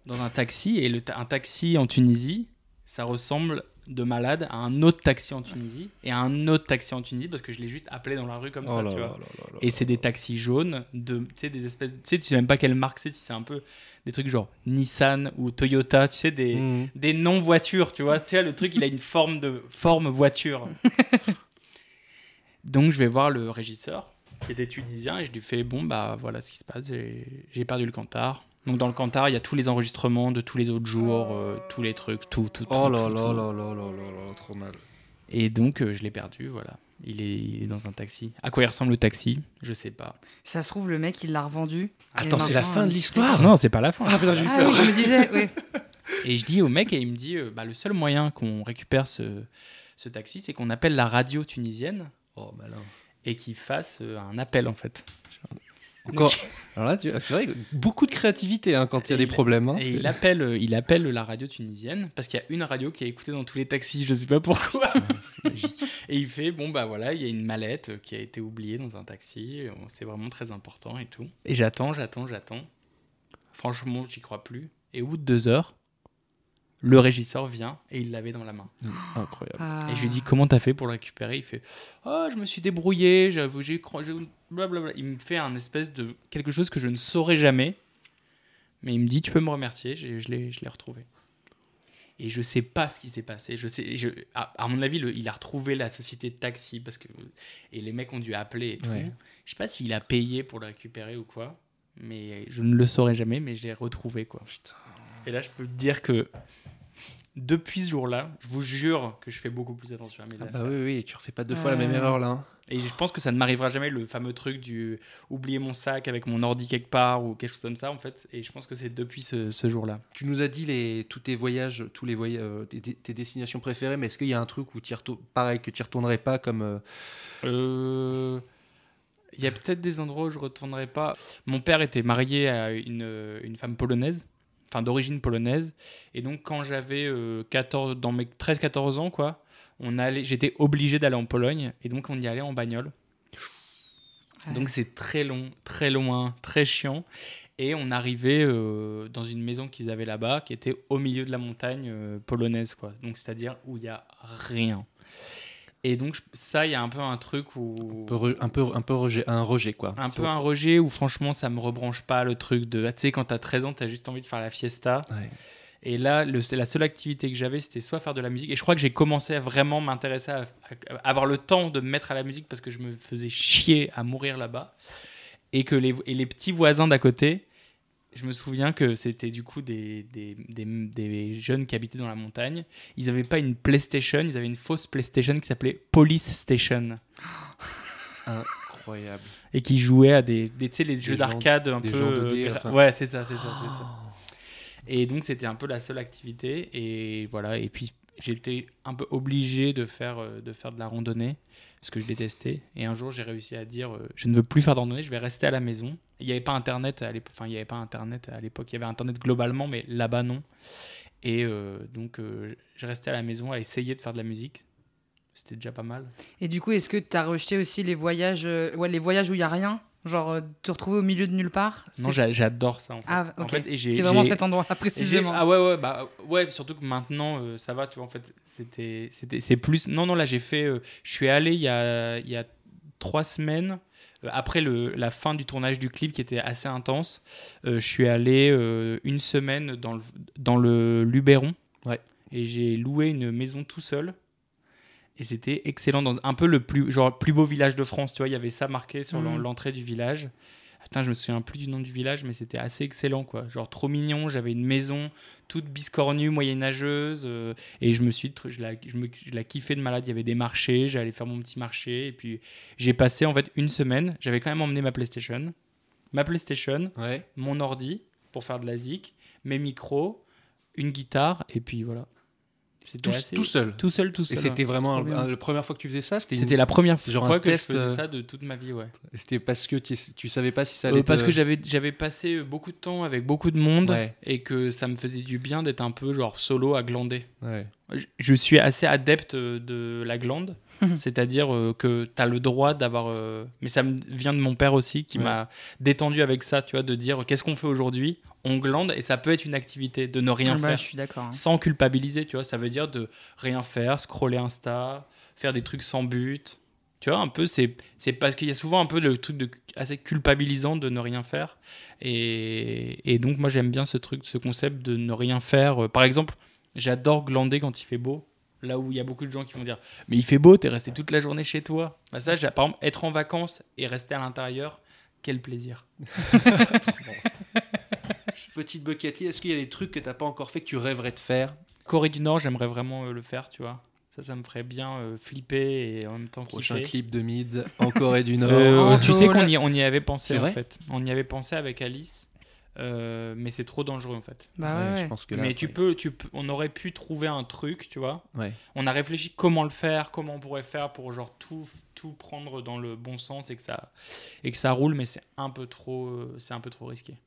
Dans un taxi, et le ta- un taxi en Tunisie, ça ressemble de malade à un autre taxi en Tunisie, et à un autre taxi en Tunisie, parce que je l'ai juste appelé dans la rue comme ça, Oh là tu là vois. là Et c'est des taxis jaunes, de, tu sais, des espèces. Tu sais, tu sais même pas quelle marque c'est, si c'est un peu des trucs genre Nissan ou Toyota, tu sais, des, Mhm. des non-voitures, tu vois. Tu vois, le truc, il a une forme de forme voiture. Donc, je vais voir le régisseur, qui était tunisien, et je lui fais Bon, bah voilà ce qui se passe, j'ai j'ai perdu le Cantar. Donc, dans le Cantar, il y a tous les enregistrements de tous les autres jours, euh, tous les trucs, tout, tout, tout. Oh là tout, là tout. là là là là là, trop mal. Et donc, euh, je l'ai perdu, voilà. Il est, il est dans un taxi. À quoi il ressemble le taxi? Je sais pas. Ça se trouve, le mec, il l'a revendu. Attends, c'est la fin de il- l'histoire Non, c'est pas la fin. Ah putain, j'ai eu Ah oui, je me disais, oui. Et je dis au mec, et il me dit euh, bah, le seul moyen qu'on récupère ce, ce taxi, c'est qu'on appelle la radio tunisienne Oh malin. et qu'il fasse euh, un appel en fait. Encore. Alors là, tu- c'est vrai, que beaucoup de créativité hein, quand il y a des il- problèmes. hein. Et il appelle, euh, il appelle la radio tunisienne parce qu'il y a une radio qui est écoutée dans tous les taxis, je sais pas pourquoi. et il fait bon bah voilà, il y a une mallette euh, qui a été oubliée dans un taxi, euh, c'est vraiment très important et tout. Et j'attends, j'attends, j'attends. Franchement, j'y crois plus. Et au bout de deux heures, Le régisseur vient et il l'avait dans la main. Incroyable. Ah. Et je lui dis comment t'as fait pour le récupérer? Il fait oh je me suis débrouillé, j'avoue j'ai blablabla. Il me fait un espèce de quelque chose que je ne saurais jamais, mais il me dit tu peux me remercier, je l'ai je l'ai retrouvé. Et je sais pas ce qui s'est passé. Je sais, je, à, à mon avis, le- il a retrouvé la société de taxi parce que et les mecs ont dû appeler et tout. Ouais. Je sais pas s'il a payé pour le récupérer ou quoi, mais je ne le saurais jamais. Mais je l'ai retrouvé quoi. Et là, je peux te dire que depuis ce jour-là, je vous jure que je fais beaucoup plus attention à mes Ah affaires. bah oui, oui, tu refais pas deux fois la même erreur là. hein. Et je pense que ça ne m'arrivera jamais le fameux truc du oublier mon sac avec mon ordi quelque part ou quelque chose comme ça en fait. Et je pense que c'est depuis ce, ce jour-là. Tu nous as dit les, tous tes voyages, tous les voyages, euh, tes, tes destinations préférées, mais est-ce qu'il y a un truc où tu pareil que tu retournerais pas comme euh, Euh, Il y a peut-être des endroits où je retournerai pas. Mon père était marié à une, une femme polonaise, enfin d'origine polonaise. Et donc quand j'avais euh, 14, dans mes 13-14 ans, quoi, on allait, j'étais obligé d'aller en Pologne. Et donc on y allait en bagnole. Ouais. Donc c'est très long, très loin, très chiant. Et on arrivait euh, dans une maison qu'ils avaient là-bas, qui était au milieu de la montagne euh, polonaise, quoi. Donc c'est-à-dire où il y a rien. Et donc ça, il y a un peu un truc où un peu, un peu, un peu rejet, un rejet quoi. Un peu un rejet où franchement ça me rebranche pas le truc de ah, tu sais quand t'as 13 ans t'as juste envie de faire la fiesta. Ouais. et là le, la seule activité que j'avais c'était soit faire de la musique. Et je crois que j'ai commencé à vraiment m'intéresser à, à- à avoir le temps de me mettre à la musique parce que je me faisais chier à mourir là-bas. Et que les, et les petits voisins d'à côté je me souviens que c'était du coup des, des, des, des jeunes qui habitaient dans la montagne. Ils n'avaient pas une PlayStation, ils avaient une fausse PlayStation qui s'appelait Police Station Incroyable. et qui jouaient à des, les jeux d'arcade un peu. gens euh, 2D, gra- enfin. Ouais, c'est ça, c'est ça, c'est ça. Et donc c'était un peu la seule activité et voilà. Et puis j'étais un peu obligé de faire euh, de faire de la randonnée parce que je détestais. Et un jour j'ai réussi à dire euh, je ne veux plus faire de randonnée, je vais rester à la maison. Il n'y avait pas internet à l'époque. Enfin il y avait pas internet à l'époque. Il y avait internet globalement, mais là-bas non. Et euh, donc je restais à la maison à essayer de faire de la musique. C'était déjà pas mal. Et du coup, est-ce que tu as rejeté aussi les voyages, ouais, les voyages où il y a rien? Genre, euh, te retrouver au milieu de nulle part Non, j'adore ça en fait. Ah, En ok. fait, et j'ai- C'est vraiment cet endroit-là précisément. Ah ouais, ouais, bah ouais, surtout que maintenant euh, ça va, tu vois, en fait, c'était, c'était, c'est plus. Non, non, là j'ai fait. euh, je suis allé il y a, il y a trois semaines, euh, après le, la fin du tournage du clip qui était assez intense, euh, je suis allé euh, une semaine dans le, dans le Luberon. Ouais. Et j'ai loué une maison tout seul. Et c'était excellent dans un peu le plus, genre, plus beau village de France, tu vois, il y avait ça marqué sur Mhm. l'entrée du village. Putain, je me souviens plus du nom du village, mais c'était assez excellent, quoi. Genre trop mignon. J'avais une maison toute biscornue, moyenâgeuse, euh, et je me suis, je la, je me, je la kiffais de malade. Il y avait des marchés, j'allais faire mon petit marché, et puis j'ai passé en fait une semaine. J'avais quand même emmené ma PlayStation, ma PlayStation, Ouais. mon ordi pour faire de la zik, mes micros, une guitare, et puis voilà. C'était Tout, assez- tout seul. tout seul, tout Et seul. c'était vraiment un- la première fois que tu faisais ça C'était une- la première genre fois un que test, je faisais euh, ça de toute ma vie, ouais. C'était parce que tu, tu savais pas si ça Euh, allait. parce te- que j'avais j'avais passé beaucoup de temps avec beaucoup de monde Ouais. et que ça me faisait du bien d'être un peu genre solo à glander. Ouais. Je- Je suis assez adepte de la glande, c'est-à-dire euh, que tu as le droit d'avoir euh, mais ça me vient de mon père aussi qui Ouais. m'a détendu avec ça, tu vois, de dire qu'est-ce qu'on fait aujourd'hui? On glande et ça peut être une activité de ne rien Ah bah, faire je suis d'accord. hein. sans culpabiliser, tu vois, ça veut dire de rien faire, scroller Insta, faire des trucs sans but. Tu vois, un peu, c'est c'est parce qu'il y a souvent un peu le truc de, assez culpabilisant de ne rien faire. Et, et donc, moi, j'aime bien ce truc, ce concept de ne rien faire. Par exemple, j'adore glander quand il fait beau. Là où il y a beaucoup de gens qui vont dire Mais il fait beau, t'es resté toute la journée chez toi. Bah, ça, par exemple, être en vacances et rester à l'intérieur, quel plaisir. Petite bucket list. Est-ce qu'il y a des trucs que t'as pas encore fait que tu rêverais de faire? Corée du Nord, j'aimerais vraiment euh, le faire, tu vois. Ça, ça me ferait bien euh, flipper et en même temps Prochain kiffer. clip de Mid en Corée du Nord. Euh, En tu sais qu'on y, on y avait pensé en fait. On y avait pensé avec Alice, euh, mais c'est trop dangereux en fait. Bah ouais, je pense que là, mais tu ouais. peux, tu peux, on aurait pu trouver un truc, tu vois. Ouais. On a réfléchi comment le faire, comment on pourrait faire pour genre tout, tout prendre dans le bon sens et que ça, et que ça roule, mais c'est un peu trop, euh, c'est un peu trop risqué.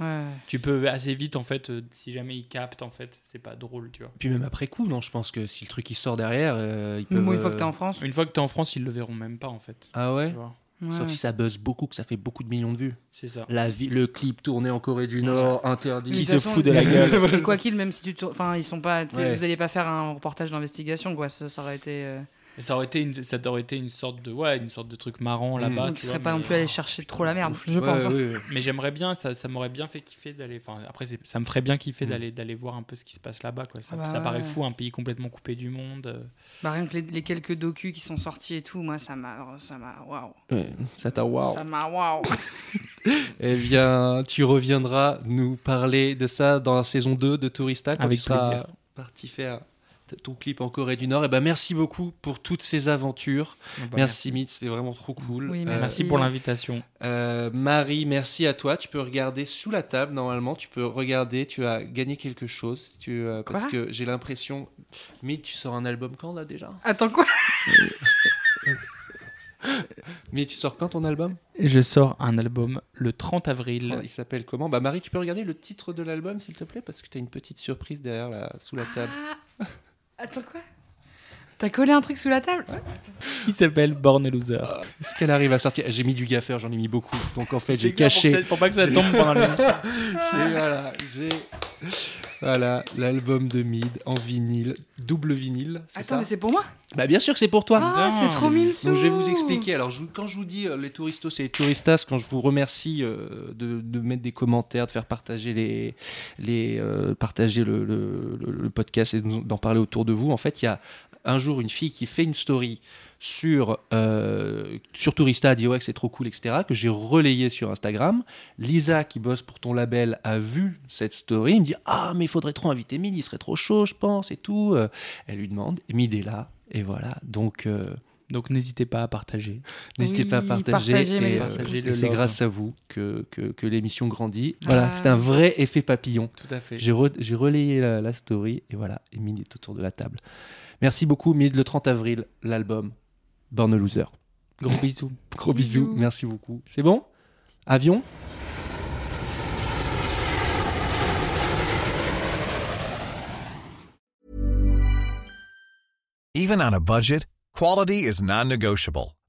Ouais. Tu peux assez vite en fait, euh, si jamais ils captent en fait, c'est pas drôle, tu vois. Puis même après coup, non, je pense que si le truc il sort derrière, euh, ils peuvent. Moi, une fois que t'es en France. Une fois que t'es en France, ils le verront même pas en fait. Ah ouais? Tu vois. Ouais. Sauf si ça buzz beaucoup, que ça fait beaucoup de millions de vues. C'est ça. La vie, le clip tourné en Corée du Nord, interdit. Qui se fout de la gueule. Et quoi qu'il, même si tu tournes. Enfin, ils sont pas. Vous allez pas faire un reportage d'investigation, quoi. Ça, ça aurait été. Ça aurait été une, ça aurait été une sorte de, ouais, une sorte de truc marrant là-bas. Donc, tu vois, seraient pas mais- non plus allés chercher trop la merde, je Ouais, pense. hein. ouais, ouais. Mais j'aimerais bien, ça, ça m'aurait bien fait kiffer d'aller. Enfin, après, ça me ferait bien kiffer Mm. d'aller d'aller voir un peu ce qui se passe là-bas. Quoi. Ça, Ah bah ça paraît fou, un pays complètement coupé du monde. euh. Bah, rien que les, les quelques docus qui sont sortis et tout, moi, ça m'a. Ça m'a. Waouh. Ouais, ça t'a waouh. Ça m'a. Waouh. Eh bien, tu reviendras nous parler de ça dans la saison 2 de Tourista quand Avec tu seras plaisir. parti faire ton clip en Corée du Nord. Et ben merci beaucoup pour toutes ces aventures. Bon, bah, merci Mitz, c'était vraiment trop cool. Oui, Euh, merci. Merci pour l'invitation. euh, Marie, merci à toi. Tu peux regarder sous la table normalement. Tu peux regarder. Tu as gagné quelque chose. Tu, euh, parce que j'ai l'impression. Mitz, tu sors un album quand là déjà? Attends, quoi? Mitz, tu sors quand ton album? Je sors un album le 30 avril. Il s'appelle comment? Bah Marie, tu peux regarder le titre de l'album s'il te plaît? Parce que tu as une petite surprise derrière là, sous la table. Ah. Attends, quoi? T'as collé un truc sous la table Il s'appelle Born Loser. Est-ce qu'elle arrive à sortir J'ai mis du gaffeur, j'en ai mis beaucoup. Donc en fait, j'ai caché. Pour, ça- pour pas que ça tombe pendant. J'ai- voilà, j'ai voilà l'album de Mid en vinyle, double vinyle. Attends, ça mais c'est pour moi Bah bien sûr que c'est pour toi. Ah, c'est trop mille Donc je vais vous expliquer. Alors je quand je vous dis euh, les touristos et les touristas, quand je vous remercie euh, de, de mettre des commentaires, de faire partager les, les euh, partager le, le- le- le podcast et d'en parler autour de vous, en fait il y a un jour une fille qui fait une story sur euh, sur Tourista a dit ouais que c'est trop cool etc que j'ai relayé sur Instagram. Lisa qui bosse pour ton label a vu cette story, il me dit ah mais il faudrait trop inviter Mid, il serait trop chaud je pense et tout. Euh, Elle lui demande, Mid est là et voilà donc. euh, Donc n'hésitez pas à partager. N'hésitez Oui, pas à partager. et, euh, c'est grâce à vous que, que, que l'émission grandit. Voilà, Ah. c'est un vrai effet papillon. Tout à fait. J'ai re- j'ai relayé la, la story et voilà, Mid est autour de la table. Merci beaucoup, Mid. Le 30 avril, l'album Born a Loser. Gros bisous. Gros bisous. Bisous. merci beaucoup. C'est bon? Avion? Even on a budget, quality is non-negotiable.